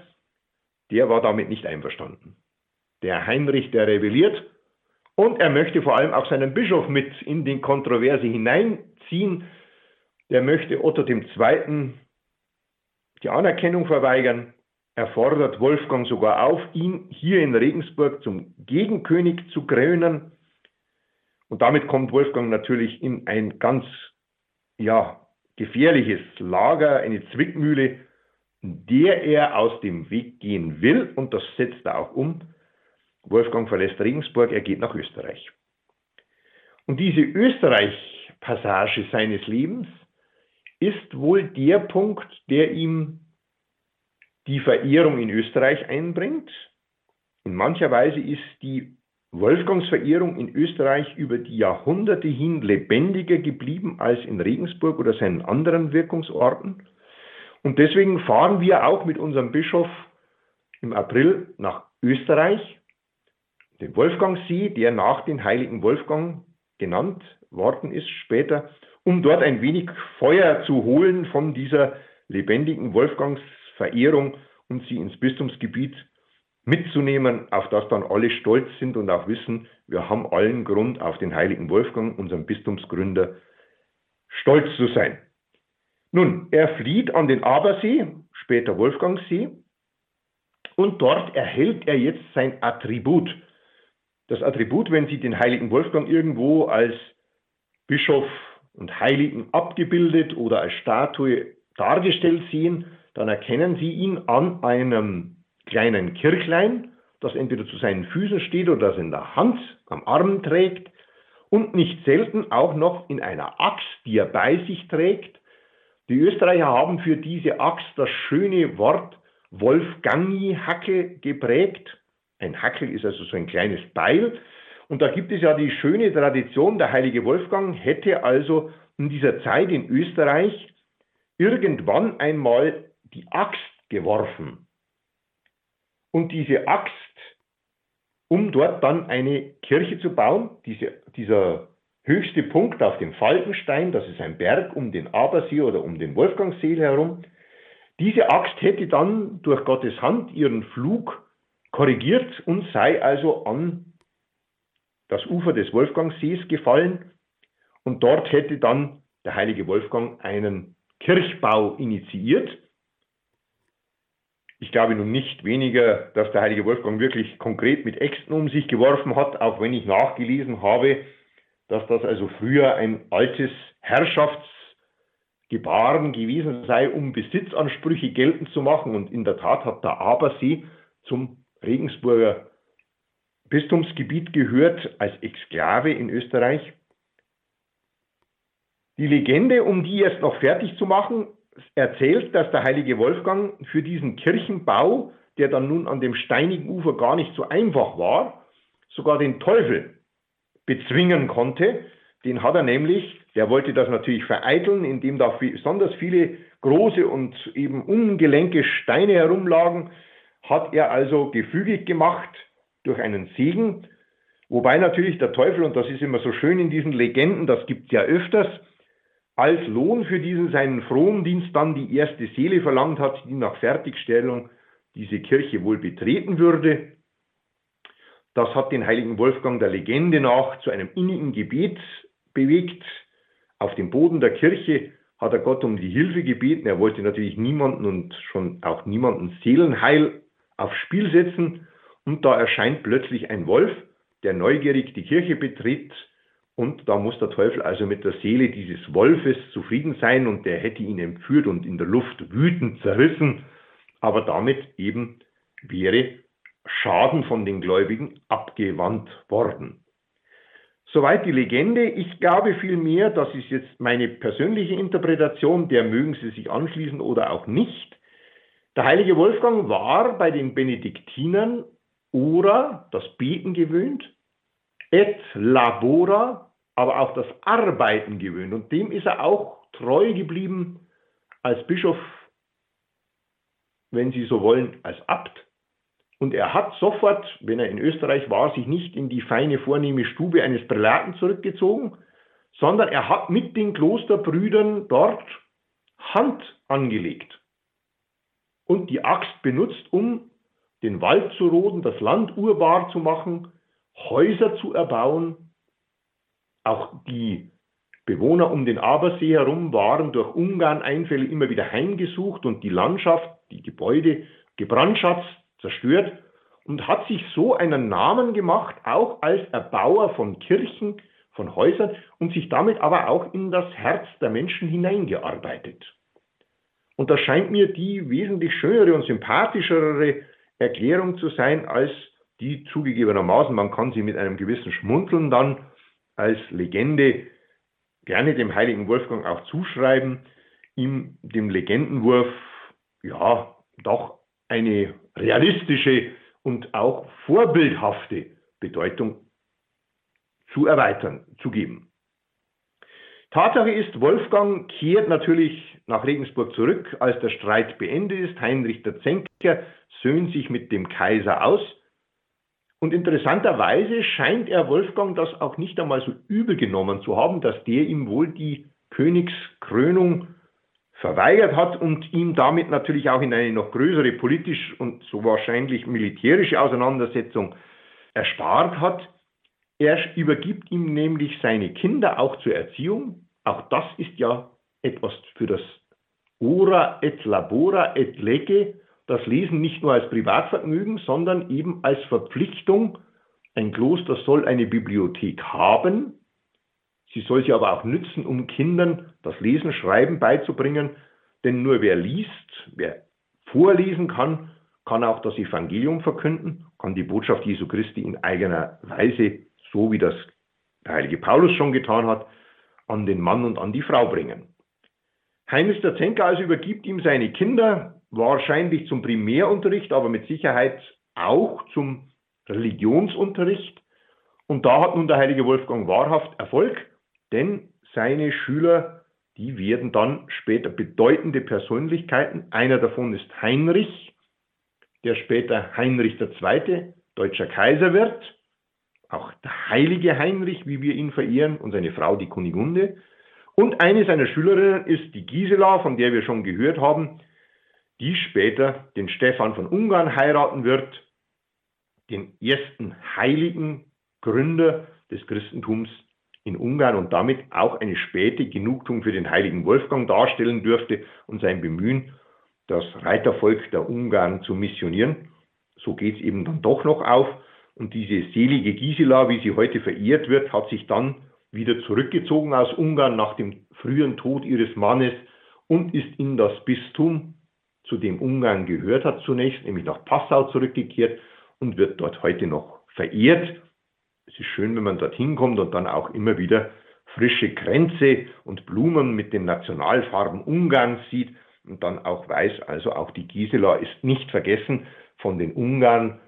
der war damit nicht einverstanden. Der Heinrich, der rebelliert und er möchte vor allem auch seinen Bischof mit in die Kontroverse hineinziehen. Der möchte Otto II. die Anerkennung verweigern. Er fordert Wolfgang sogar auf, ihn hier in Regensburg zum Gegenkönig zu krönen. Und damit kommt Wolfgang natürlich in ein ganz ja, gefährliches Lager, eine Zwickmühle, der er aus dem Weg gehen will. Und das setzt er auch um. Wolfgang verlässt Regensburg, er geht nach Österreich. Und diese Österreich-Passage seines Lebens ist wohl der Punkt, der ihm die Verehrung in Österreich einbringt. In mancher Weise ist die Wolfgangsverehrung in Österreich über die Jahrhunderte hin lebendiger geblieben als in Regensburg oder seinen anderen Wirkungsorten. Und deswegen fahren wir auch mit unserem Bischof im April nach Österreich, den Wolfgangsee, der nach dem heiligen Wolfgang genannt worden ist später, um dort ein wenig Feuer zu holen von dieser lebendigen Wolfgangsverehrung und sie ins Bistumsgebiet mitzunehmen, auf das dann alle stolz sind und auch wissen, wir haben allen Grund, auf den heiligen Wolfgang, unseren Bistumsgründer, stolz zu sein. Nun, er flieht an den Abersee, später Wolfgangsee, und dort erhält er jetzt sein Attribut. Das Attribut, wenn Sie den heiligen Wolfgang irgendwo als Bischof und Heiligen abgebildet oder als Statue dargestellt sehen, dann erkennen Sie ihn an einem kleinen Kirchlein, das entweder zu seinen Füßen steht oder das in der Hand am Arm trägt und nicht selten auch noch in einer Axt, die er bei sich trägt. Die Österreicher haben für diese Axt das schöne Wort Wolfgangi-Hackel geprägt. Ein Hackel ist also so ein kleines Beil. Und da gibt es ja die schöne Tradition, der heilige Wolfgang hätte also in dieser Zeit in Österreich irgendwann einmal die Axt geworfen und diese Axt, um dort dann eine Kirche zu bauen, diese, dieser höchste Punkt auf dem Falkenstein, das ist ein Berg um den Abersee oder um den Wolfgangsee herum, diese Axt hätte dann durch Gottes Hand ihren Flug korrigiert und sei also an das Ufer des Wolfgangsees gefallen. Und dort hätte dann der heilige Wolfgang einen Kirchbau initiiert ich glaube nun nicht weniger, dass der heilige Wolfgang wirklich konkret mit Äxten um sich geworfen hat, auch wenn ich nachgelesen habe, dass das also früher ein altes Herrschaftsgebaren gewesen sei, um Besitzansprüche geltend zu machen. Und in der Tat hat der Abersee zum Regensburger Bistumsgebiet gehört als Exklave in Österreich. Die Legende, um die jetzt noch fertig zu machen, erzählt, dass der heilige Wolfgang für diesen Kirchenbau, der dann nun an dem steinigen Ufer gar nicht so einfach war, sogar den Teufel bezwingen konnte. Den hat er nämlich, der wollte das natürlich vereiteln, indem da besonders viele große und eben ungelenke Steine herumlagen, hat er also gefügig gemacht durch einen Segen, wobei natürlich der Teufel, und das ist immer so schön in diesen Legenden, das gibt es ja öfters, als Lohn für diesen seinen Frondienst dann die erste Seele verlangt hat, die nach Fertigstellung diese Kirche wohl betreten würde. Das hat den heiligen Wolfgang der Legende nach zu einem innigen Gebet bewegt. Auf dem Boden der Kirche hat er Gott um die Hilfe gebeten. Er wollte natürlich niemanden und schon auch niemanden Seelenheil aufs Spiel setzen. Und da erscheint plötzlich ein Wolf, der neugierig die Kirche betritt. Und da muss der Teufel also mit der Seele dieses Wolfes zufrieden sein und der hätte ihn entführt und in der Luft wütend zerrissen. Aber damit eben wäre Schaden von den Gläubigen abgewandt worden. Soweit die Legende. Ich glaube vielmehr, das ist jetzt meine persönliche Interpretation, der mögen Sie sich anschließen oder auch nicht. Der heilige Wolfgang war bei den Benediktinern ora, das Beten gewöhnt, et labora, aber auch das Arbeiten gewöhnt. Und dem ist er auch treu geblieben als Bischof, wenn Sie so wollen, als Abt. Und er hat sofort, wenn er in Österreich war, sich nicht in die feine, vornehme Stube eines Prälaten zurückgezogen, sondern er hat mit den Klosterbrüdern dort Hand angelegt und die Axt benutzt, um den Wald zu roden, das Land urbar zu machen, Häuser zu erbauen. Auch die Bewohner um den Abersee herum waren durch Ungarn-Einfälle immer wieder heimgesucht und die Landschaft, die Gebäude gebrandschatzt zerstört und hat sich so einen Namen gemacht, auch als Erbauer von Kirchen, von Häusern und sich damit aber auch in das Herz der Menschen hineingearbeitet. Und das scheint mir die wesentlich schönere und sympathischere Erklärung zu sein, als die zugegebenermaßen, man kann sie mit einem gewissen Schmunzeln dann als Legende gerne dem heiligen Wolfgang auch zuschreiben, ihm dem Legendenwurf ja doch eine realistische und auch vorbildhafte Bedeutung zu erweitern, zu geben. Tatsache ist, Wolfgang kehrt natürlich nach Regensburg zurück, als der Streit beendet ist. Heinrich der Zenker söhnt sich mit dem Kaiser aus. Und interessanterweise scheint er Wolfgang das auch nicht einmal so übel genommen zu haben, dass der ihm wohl die Königskrönung verweigert hat und ihm damit natürlich auch in eine noch größere politisch und so wahrscheinlich militärische Auseinandersetzung erspart hat. Er übergibt ihm nämlich seine Kinder auch zur Erziehung. Auch das ist ja etwas für das Ora et Labora et Lege, das Lesen nicht nur als Privatvergnügen, sondern eben als Verpflichtung. Ein Kloster soll eine Bibliothek haben, Sie soll sie aber auch nützen, um Kindern das Lesen, Schreiben beizubringen. Denn nur wer liest, wer vorlesen kann, kann auch das Evangelium verkünden, kann die Botschaft Jesu Christi in eigener Weise, so wie das der heilige Paulus schon getan hat, an den Mann und an die Frau bringen. Heinrich der Zenker also übergibt ihm seine Kinder, wahrscheinlich zum Primärunterricht, aber mit Sicherheit auch zum Religionsunterricht. Und da hat nun der heilige Wolfgang wahrhaft Erfolg. Denn seine Schüler, die werden dann später bedeutende Persönlichkeiten. Einer davon ist Heinrich, der später Heinrich II., deutscher Kaiser wird. Auch der heilige Heinrich, wie wir ihn verehren, und seine Frau, die Kunigunde. Und eine seiner Schülerinnen ist die Gisela, von der wir schon gehört haben, die später den Stefan von Ungarn heiraten wird, den ersten heiligen Gründer des Christentums in Ungarn und damit auch eine späte Genugtuung für den heiligen Wolfgang darstellen dürfte und sein Bemühen, das Reitervolk der Ungarn zu missionieren. So geht es eben dann doch noch auf. Und diese selige Gisela, wie sie heute verehrt wird, hat sich dann wieder zurückgezogen aus Ungarn nach dem frühen Tod ihres Mannes und ist in das Bistum, zu dem Ungarn gehört hat zunächst, nämlich nach Passau zurückgekehrt und wird dort heute noch verehrt. Es ist schön, wenn man dorthin kommt und dann auch immer wieder frische Kränze und Blumen mit den Nationalfarben Ungarns sieht und dann auch weiß, also auch die Gisela ist nicht vergessen von den Ungarn,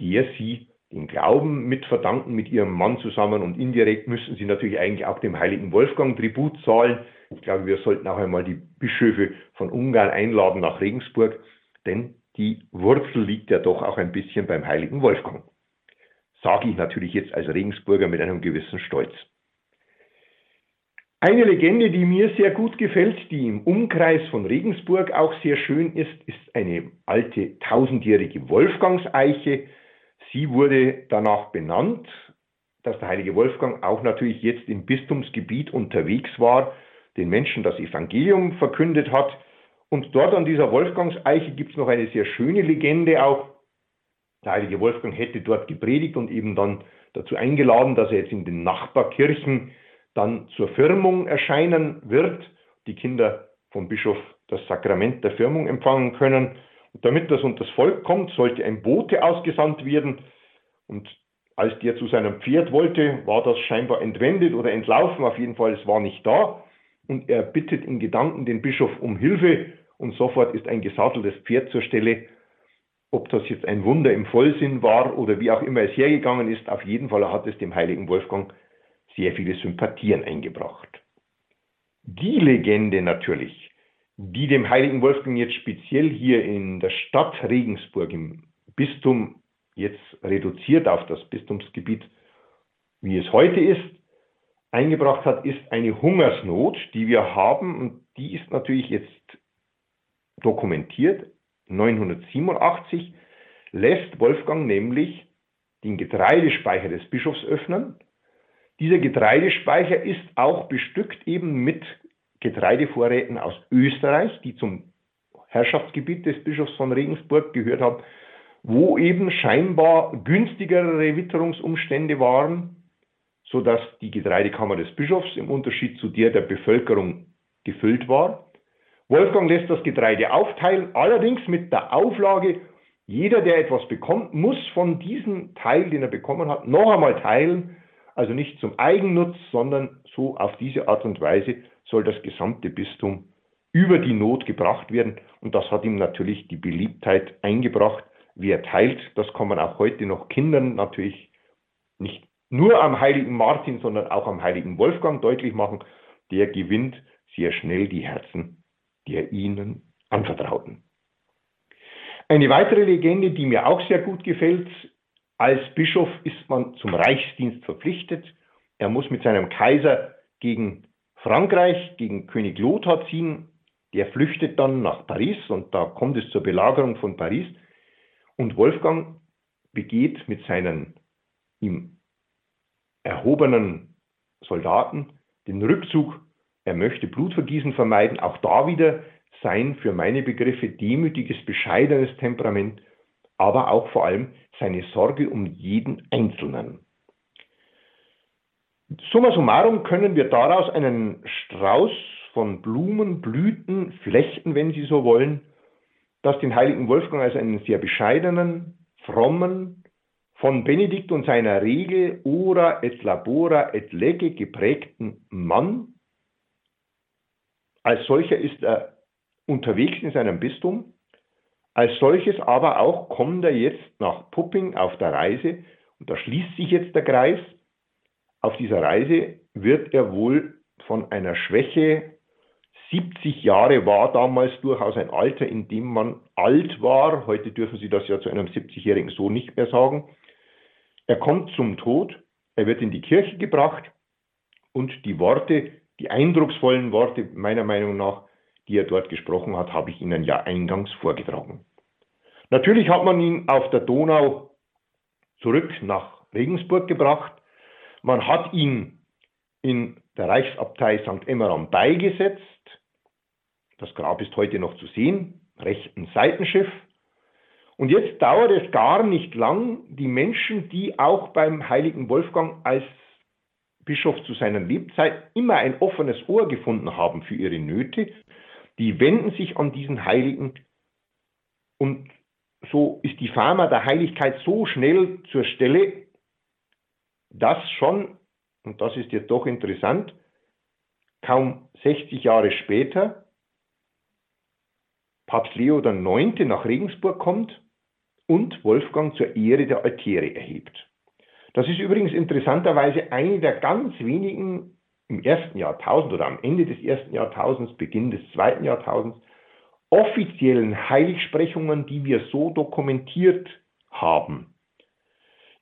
der sie den Glauben mit verdanken mit ihrem Mann zusammen und indirekt müssen sie natürlich eigentlich auch dem heiligen Wolfgang Tribut zahlen. Ich glaube, wir sollten auch einmal die Bischöfe von Ungarn einladen nach Regensburg, denn die Wurzel liegt ja doch auch ein bisschen beim heiligen Wolfgang sage ich natürlich jetzt als Regensburger mit einem gewissen Stolz. Eine Legende, die mir sehr gut gefällt, die im Umkreis von Regensburg auch sehr schön ist, ist eine alte tausendjährige Wolfgangseiche. Sie wurde danach benannt. dass der heilige Wolfgang auch natürlich jetzt im Bistumsgebiet unterwegs war, den Menschen das Evangelium verkündet hat. Und dort an dieser Wolfgangseiche gibt es noch eine sehr schöne Legende auch. Der heilige Wolfgang hätte dort gepredigt und eben dann dazu eingeladen, dass er jetzt in den Nachbarkirchen dann zur Firmung erscheinen wird. Die Kinder vom Bischof das Sakrament der Firmung empfangen können. Damit das unter das Volk kommt, sollte ein Bote ausgesandt werden. Und als der zu seinem Pferd wollte, war das scheinbar entwendet oder entlaufen. Auf jeden Fall, es war nicht da. Und er bittet in Gedanken den Bischof um Hilfe. Und sofort ist ein gesatteltes Pferd zur Stelle. Ob das jetzt ein Wunder im Vollsinn war oder wie auch immer es hergegangen ist, auf jeden Fall hat es dem heiligen Wolfgang sehr viele Sympathien eingebracht. Die Legende natürlich, die dem heiligen Wolfgang jetzt speziell hier in der Stadt Regensburg im Bistum jetzt reduziert auf das Bistumsgebiet, wie es heute ist, eingebracht hat, ist eine Hungersnot, die wir haben und die ist natürlich jetzt dokumentiert. 987 lässt Wolfgang nämlich den Getreidespeicher des Bischofs öffnen. Dieser Getreidespeicher ist auch bestückt eben mit Getreidevorräten aus Österreich, die zum Herrschaftsgebiet des Bischofs von Regensburg gehört haben, wo eben scheinbar günstigere Witterungsumstände waren, sodass die Getreidekammer des Bischofs im Unterschied zu der der Bevölkerung gefüllt war. Wolfgang lässt das Getreide aufteilen, allerdings mit der Auflage, jeder, der etwas bekommt, muss von diesem Teil, den er bekommen hat, noch einmal teilen, also nicht zum Eigennutz, sondern so auf diese Art und Weise soll das gesamte Bistum über die Not gebracht werden. Und das hat ihm natürlich die Beliebtheit eingebracht, wie er teilt. Das kann man auch heute noch Kindern natürlich nicht nur am heiligen Martin, sondern auch am heiligen Wolfgang deutlich machen. Der gewinnt sehr schnell die Herzen der ihnen anvertrauten. Eine weitere Legende, die mir auch sehr gut gefällt, als Bischof ist man zum Reichsdienst verpflichtet. Er muss mit seinem Kaiser gegen Frankreich, gegen König Lothar ziehen. Der flüchtet dann nach Paris und da kommt es zur Belagerung von Paris. Und Wolfgang begeht mit seinen ihm erhobenen Soldaten den Rückzug er möchte Blutvergießen vermeiden. Auch da wieder sein für meine Begriffe demütiges, bescheidenes Temperament, aber auch vor allem seine Sorge um jeden Einzelnen. Summa summarum können wir daraus einen Strauß von Blumen, Blüten, Flechten, wenn Sie so wollen, das den heiligen Wolfgang als einen sehr bescheidenen, frommen, von Benedikt und seiner Regel ora et labora et lege geprägten Mann als solcher ist er unterwegs in seinem Bistum. Als solches aber auch kommt er jetzt nach Pupping auf der Reise und da schließt sich jetzt der Kreis. Auf dieser Reise wird er wohl von einer Schwäche 70 Jahre war damals durchaus ein Alter, in dem man alt war. Heute dürfen Sie das ja zu einem 70-Jährigen so nicht mehr sagen. Er kommt zum Tod, er wird in die Kirche gebracht und die Worte, die eindrucksvollen Worte meiner Meinung nach, die er dort gesprochen hat, habe ich Ihnen ja eingangs vorgetragen. Natürlich hat man ihn auf der Donau zurück nach Regensburg gebracht. Man hat ihn in der Reichsabtei St. Emmeram beigesetzt. Das Grab ist heute noch zu sehen, rechten Seitenschiff. Und jetzt dauert es gar nicht lang, die Menschen, die auch beim heiligen Wolfgang als Bischof zu seiner Lebzeit immer ein offenes Ohr gefunden haben für ihre Nöte, die wenden sich an diesen Heiligen und so ist die Pharma der Heiligkeit so schnell zur Stelle, dass schon, und das ist jetzt doch interessant, kaum 60 Jahre später Papst Leo IX. nach Regensburg kommt und Wolfgang zur Ehre der Altäre erhebt. Das ist übrigens interessanterweise eine der ganz wenigen im ersten Jahrtausend oder am Ende des ersten Jahrtausends, Beginn des zweiten Jahrtausends, offiziellen Heiligsprechungen, die wir so dokumentiert haben.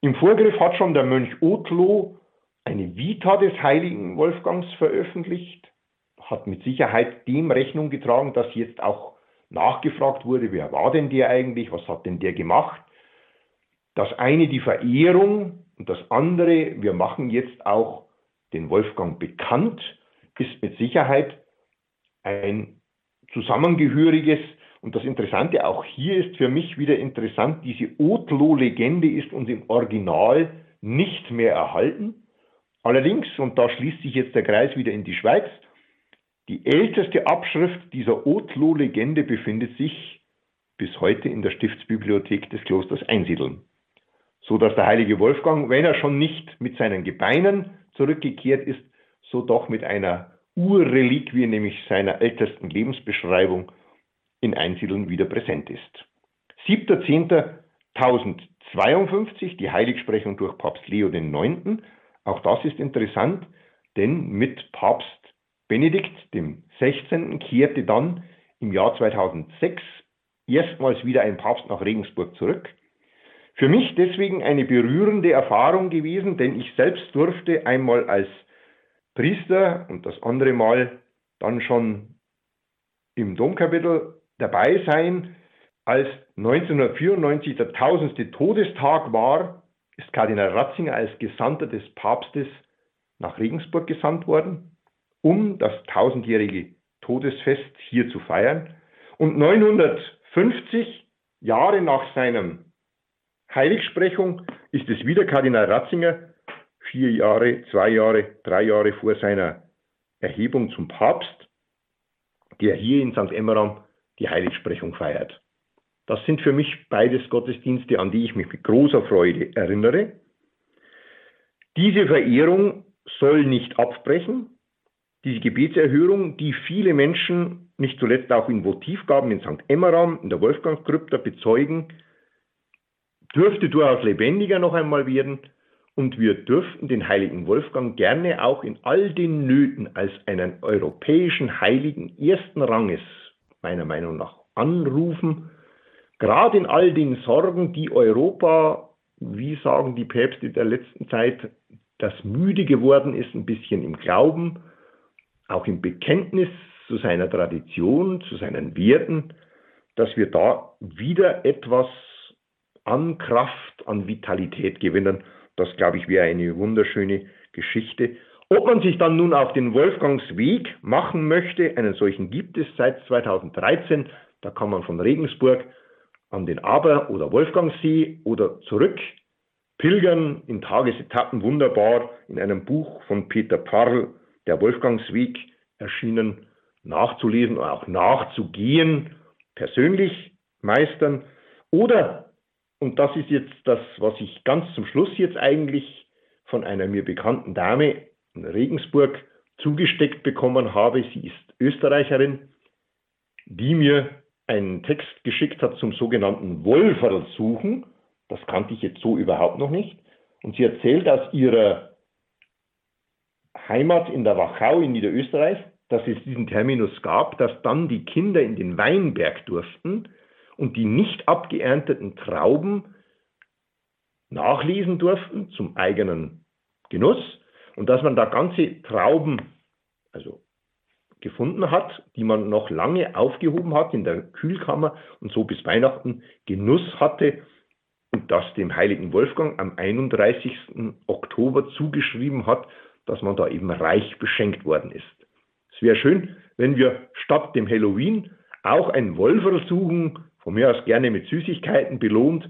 Im Vorgriff hat schon der Mönch Otlo eine Vita des heiligen Wolfgangs veröffentlicht, hat mit Sicherheit dem Rechnung getragen, dass jetzt auch nachgefragt wurde, wer war denn der eigentlich, was hat denn der gemacht. Das eine die Verehrung Und das andere, wir machen jetzt auch den Wolfgang bekannt, ist mit Sicherheit ein zusammengehöriges. Und das Interessante auch hier ist für mich wieder interessant, diese Otlo-Legende ist uns im Original nicht mehr erhalten. Allerdings, und da schließt sich jetzt der Kreis wieder in die Schweiz, die älteste Abschrift dieser Otlo-Legende befindet sich bis heute in der Stiftsbibliothek des Klosters Einsiedeln, so dass der heilige Wolfgang, wenn er schon nicht mit seinen Gebeinen zurückgekehrt ist, so doch mit einer Urreliquie, nämlich seiner ältesten Lebensbeschreibung, in Einsiedeln wieder präsent ist. 7.10.1052, die Heiligsprechung durch Papst Leo IX. Auch das ist interessant, denn mit Papst Benedikt dem 16. kehrte dann im Jahr 2006 erstmals wieder ein Papst nach Regensburg zurück. Für mich deswegen eine berührende Erfahrung gewesen, denn ich selbst durfte einmal als Priester und das andere Mal dann schon im Domkapitel dabei sein. Als 1994 der tausendste Todestag war, ist Kardinal Ratzinger als Gesandter des Papstes nach Regensburg gesandt worden, um das tausendjährige Todesfest hier zu feiern. Und 950 Jahre nach seinem Heiligsprechung ist es wieder Kardinal Ratzinger, vier Jahre, zwei Jahre, drei Jahre vor seiner Erhebung zum Papst, der hier in St. Emmeram die Heiligsprechung feiert. Das sind für mich beides Gottesdienste, an die ich mich mit großer Freude erinnere. Diese Verehrung soll nicht abbrechen. Diese Gebetserhörung, die viele Menschen, nicht zuletzt auch in Votivgaben in St. Emmeram, in der Wolfgangskrypta bezeugen, dürfte durchaus lebendiger noch einmal werden und wir dürften den heiligen Wolfgang gerne auch in all den Nöten als einen europäischen Heiligen ersten Ranges, meiner Meinung nach, anrufen, gerade in all den Sorgen, die Europa, wie sagen die Päpste der letzten Zeit, das müde geworden ist, ein bisschen im Glauben, auch im Bekenntnis zu seiner Tradition, zu seinen Werten, dass wir da wieder etwas an Kraft, an Vitalität gewinnen. Das, glaube ich, wäre eine wunderschöne Geschichte. Ob man sich dann nun auf den Wolfgangsweg machen möchte, einen solchen gibt es seit 2013. Da kann man von Regensburg an den Aber- oder Wolfgangsee oder zurück pilgern in Tagesetappen wunderbar in einem Buch von Peter Parl, der Wolfgangsweg, erschienen, nachzulesen oder auch nachzugehen, persönlich meistern oder und das ist jetzt das, was ich ganz zum Schluss jetzt eigentlich von einer mir bekannten Dame in Regensburg zugesteckt bekommen habe. Sie ist Österreicherin, die mir einen Text geschickt hat zum sogenannten Wolferlsuchen. Das kannte ich jetzt so überhaupt noch nicht. Und sie erzählt aus ihrer Heimat in der Wachau in Niederösterreich, dass es diesen Terminus gab, dass dann die Kinder in den Weinberg durften und die nicht abgeernteten Trauben nachlesen durften zum eigenen Genuss und dass man da ganze Trauben also gefunden hat, die man noch lange aufgehoben hat in der Kühlkammer und so bis Weihnachten Genuss hatte und das dem heiligen Wolfgang am 31. Oktober zugeschrieben hat, dass man da eben reich beschenkt worden ist. Es wäre schön, wenn wir statt dem Halloween auch ein Wolferl suchen, von mir aus gerne mit Süßigkeiten belohnt,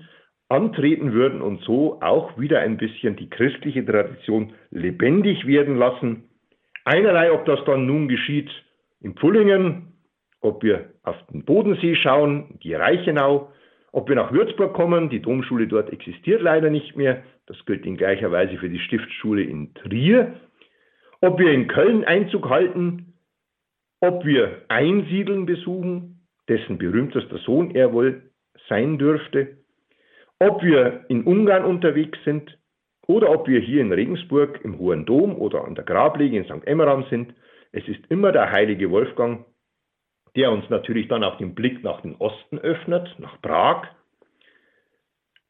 antreten würden und so auch wieder ein bisschen die christliche Tradition lebendig werden lassen. Einerlei, ob das dann nun geschieht in Pfullingen, ob wir auf den Bodensee schauen, die Reichenau, ob wir nach Würzburg kommen, die Domschule dort existiert leider nicht mehr, das gilt in gleicher Weise für die Stiftsschule in Trier, ob wir in Köln Einzug halten, ob wir Einsiedeln besuchen, dessen berühmtester Sohn er wohl sein dürfte, ob wir in Ungarn unterwegs sind oder ob wir hier in Regensburg im Hohen Dom oder an der Grablege in St. Emmeram sind, es ist immer der heilige Wolfgang, der uns natürlich dann auch den Blick nach den Osten öffnet, nach Prag,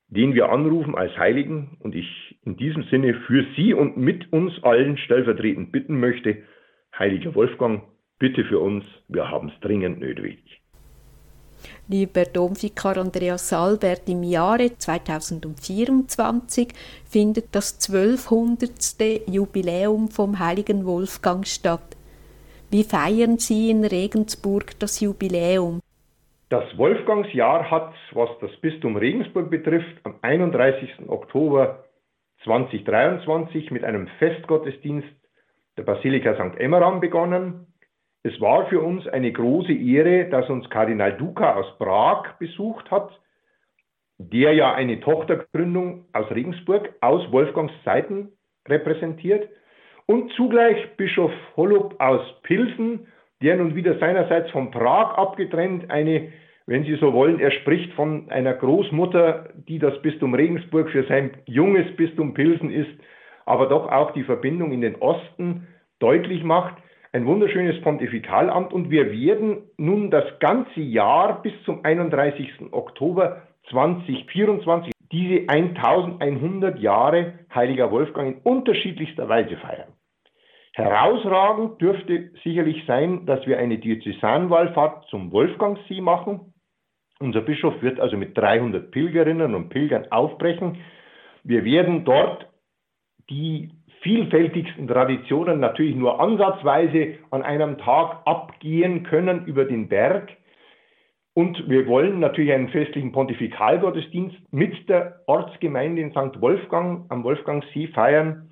den wir anrufen als Heiligen und ich in diesem Sinne für Sie und mit uns allen stellvertretend bitten möchte, heiliger Wolfgang, bitte für uns, wir haben es dringend nötig. Lieber Domvikar Andreas Salbert, im Jahre 2024 findet das 1200. Jubiläum vom heiligen Wolfgang statt. Wie feiern Sie in Regensburg das Jubiläum? Das Wolfgangsjahr hat, was das Bistum Regensburg betrifft, am 31. Oktober 2023 mit einem Festgottesdienst der Basilika St. Emmeram begonnen. Es war für uns eine große Ehre, dass uns Kardinal Duca aus Prag besucht hat, der ja eine Tochtergründung aus Regensburg aus Wolfgangs Zeiten repräsentiert und zugleich Bischof Holub aus Pilsen, der nun wieder seinerseits von Prag abgetrennt eine, wenn Sie so wollen, er spricht von einer Großmutter, die das Bistum Regensburg für sein junges Bistum Pilsen ist, aber doch auch die Verbindung in den Osten deutlich macht. Ein wunderschönes Pontifikalamt und wir werden nun das ganze Jahr bis zum 31. Oktober 2024 diese 1100 Jahre Heiliger Wolfgang in unterschiedlichster Weise feiern. Herausragend dürfte sicherlich sein, dass wir eine Diözesanwallfahrt zum Wolfgangsee machen. Unser Bischof wird also mit 300 Pilgerinnen und Pilgern aufbrechen. Wir werden dort die vielfältigsten Traditionen natürlich nur ansatzweise an einem Tag abgehen können über den Berg. Und wir wollen natürlich einen festlichen Pontifikalgottesdienst mit der Ortsgemeinde in St. Wolfgang am Wolfgangsee feiern.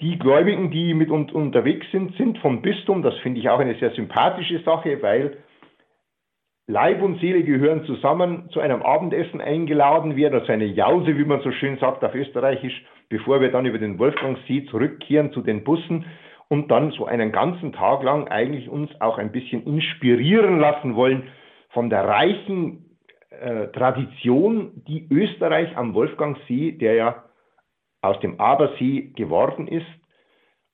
Die Gläubigen, die mit uns unterwegs sind, sind vom Bistum. Das finde ich auch eine sehr sympathische Sache, weil Leib und Seele gehören zusammen zu einem Abendessen eingeladen werden, also eine Jause, wie man so schön sagt auf Österreichisch, bevor wir dann über den Wolfgangsee zurückkehren zu den Bussen und dann so einen ganzen Tag lang eigentlich uns auch ein bisschen inspirieren lassen wollen von der reichen äh, Tradition, die Österreich am Wolfgangsee, der ja aus dem Abersee geworden ist,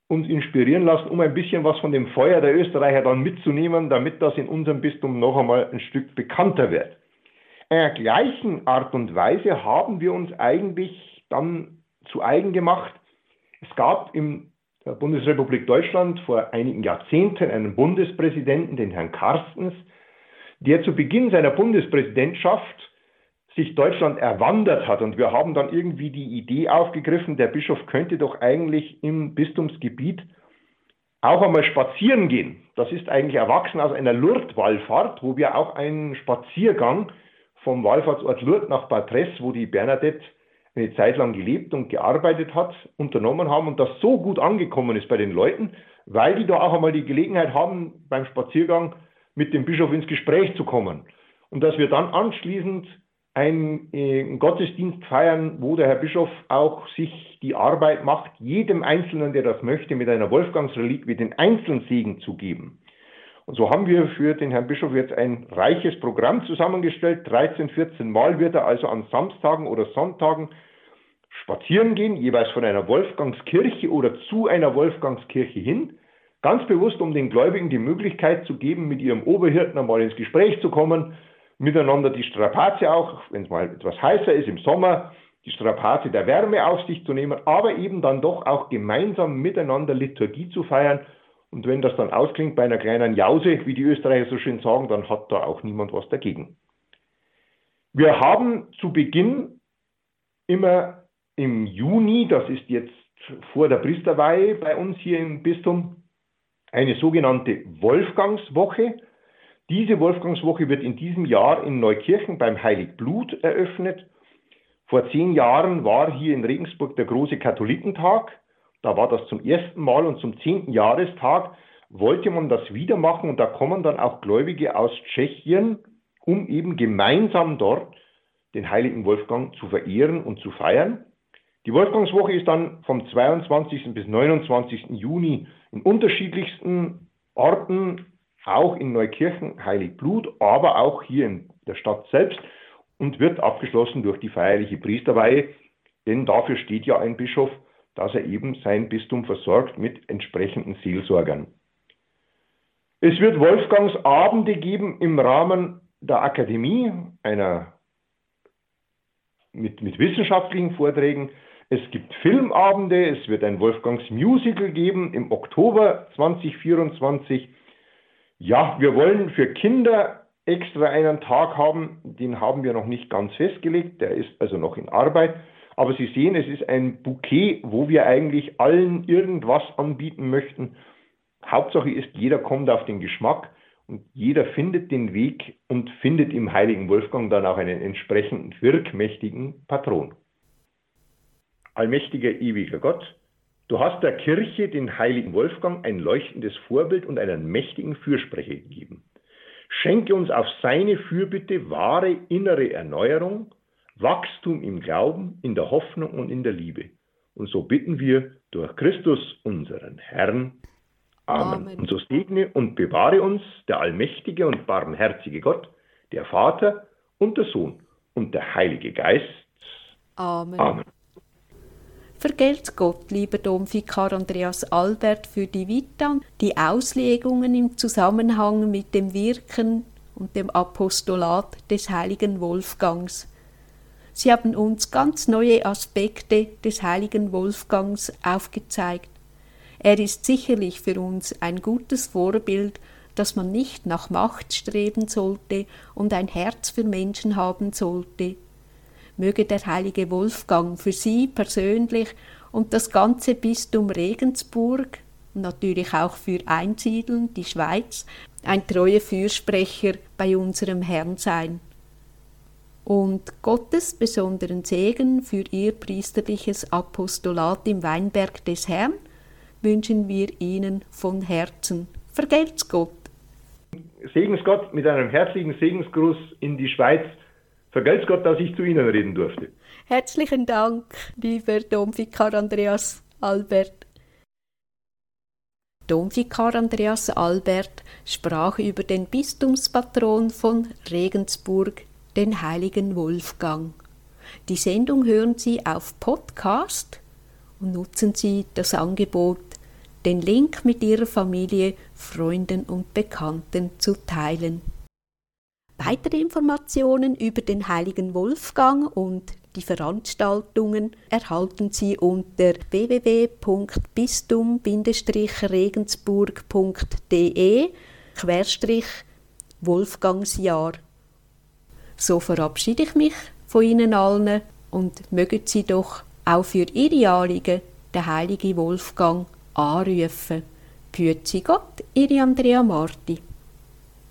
uns inspirieren lassen, um ein bisschen was von dem Feuer der Österreicher dann mitzunehmen, damit das in unserem Bistum noch einmal ein Stück bekannter wird. In der gleichen Art und Weise haben wir uns eigentlich dann zu eigen gemacht. Es gab in der Bundesrepublik Deutschland vor einigen Jahrzehnten einen Bundespräsidenten, den Herrn Carstens, der zu Beginn seiner Bundespräsidentschaft sich Deutschland erwandert hat. Und wir haben dann irgendwie die Idee aufgegriffen, der Bischof könnte doch eigentlich im Bistumsgebiet auch einmal spazieren gehen. Das ist eigentlich erwachsen aus einer Lourdes-Wallfahrt, wo wir auch einen Spaziergang vom Wallfahrtsort Lourdes nach Bad Tress, wo die Bernadette eine Zeit lang gelebt und gearbeitet hat, unternommen haben und das so gut angekommen ist bei den Leuten, weil die da auch einmal die Gelegenheit haben, beim Spaziergang mit dem Bischof ins Gespräch zu kommen. Und dass wir dann anschließend einen, äh, einen Gottesdienst feiern, wo der Herr Bischof auch sich die Arbeit macht, jedem Einzelnen, der das möchte, mit einer Wolfgangsreliquie den Einzelsegen zu geben. Und so haben wir für den Herrn Bischof jetzt ein reiches Programm zusammengestellt. 13, 14 Mal wird er also an Samstagen oder Sonntagen spazieren gehen, jeweils von einer Wolfgangskirche oder zu einer Wolfgangskirche hin. Ganz bewusst, um den Gläubigen die Möglichkeit zu geben, mit ihrem Oberhirten einmal ins Gespräch zu kommen, miteinander die Strapaze auch, wenn es mal etwas heißer ist im Sommer, die Strapaze der Wärme auf sich zu nehmen, aber eben dann doch auch gemeinsam miteinander Liturgie zu feiern. Und wenn das dann ausklingt bei einer kleinen Jause, wie die Österreicher so schön sagen, dann hat da auch niemand was dagegen. Wir haben zu Beginn immer im Juni, das ist jetzt vor der Priesterweihe bei uns hier im Bistum, eine sogenannte Wolfgangswoche. Diese Wolfgangswoche wird in diesem Jahr in Neukirchen beim Heiligblut eröffnet. Vor zehn Jahren war hier in Regensburg der große Katholikentag. Da war das zum ersten Mal und zum zehnten Jahrestag wollte man das wieder machen und da kommen dann auch Gläubige aus Tschechien, um eben gemeinsam dort den heiligen Wolfgang zu verehren und zu feiern. Die Wolfgangswoche ist dann vom 22. bis 29. Juni in unterschiedlichsten Orten auch in Neukirchen Heiligblut, aber auch hier in der Stadt selbst und wird abgeschlossen durch die feierliche Priesterweihe, denn dafür steht ja ein Bischof, dass er eben sein Bistum versorgt mit entsprechenden Seelsorgern. Es wird Wolfgangs Abende geben im Rahmen der Akademie, einer mit, mit wissenschaftlichen Vorträgen. Es gibt Filmabende, es wird ein Wolfgangs Musical geben im Oktober 2024 ja, wir wollen für Kinder extra einen Tag haben, den haben wir noch nicht ganz festgelegt, der ist also noch in Arbeit. Aber Sie sehen, es ist ein Bouquet, wo wir eigentlich allen irgendwas anbieten möchten. Hauptsache ist, jeder kommt auf den Geschmack und jeder findet den Weg und findet im heiligen Wolfgang dann auch einen entsprechend wirkmächtigen Patron. Allmächtiger, ewiger Gott, du hast der Kirche, den heiligen Wolfgang, ein leuchtendes Vorbild und einen mächtigen Fürsprecher gegeben. Schenke uns auf seine Fürbitte wahre innere Erneuerung, Wachstum im Glauben, in der Hoffnung und in der Liebe. Und so bitten wir durch Christus, unseren Herrn. Amen. Amen. Und so segne und bewahre uns der allmächtige und barmherzige Gott, der Vater und der Sohn und der Heilige Geist. Amen. Amen. Vergelt's Gott, lieber Domvikar Andreas Albert, für die Vita, die Auslegungen im Zusammenhang mit dem Wirken und dem Apostolat des heiligen Wolfgangs. Sie haben uns ganz neue Aspekte des heiligen Wolfgangs aufgezeigt. Er ist sicherlich für uns ein gutes Vorbild, dass man nicht nach Macht streben sollte und ein Herz für Menschen haben sollte, möge der heilige Wolfgang für Sie persönlich und das ganze Bistum Regensburg, natürlich auch für Einsiedeln, die Schweiz, ein treuer Fürsprecher bei unserem Herrn sein. Und Gottes besonderen Segen für Ihr priesterliches Apostolat im Weinberg des Herrn wünschen wir Ihnen von Herzen. Vergelt's Gott! Segens Gott mit einem herzlichen Segensgruß in die Schweiz Vergelt's Gott, dass ich zu Ihnen reden durfte. Herzlichen Dank, lieber Domvikar Andreas Albert. Domvikar Andreas Albert sprach über den Bistumspatron von Regensburg, den heiligen Wolfgang. Die Sendung hören Sie auf Podcast und nutzen Sie das Angebot, den Link mit Ihrer Familie, Freunden und Bekannten zu teilen. Weitere Informationen über den heiligen Wolfgang und die Veranstaltungen erhalten Sie unter www.bistum-regensburg.de Wolfgangsjahr. So verabschiede ich mich von Ihnen allen und mögen Sie doch auch für Ihre Anliegen den heiligen Wolfgang anrufen. Pützi Gott, Ihre Andrea Marti.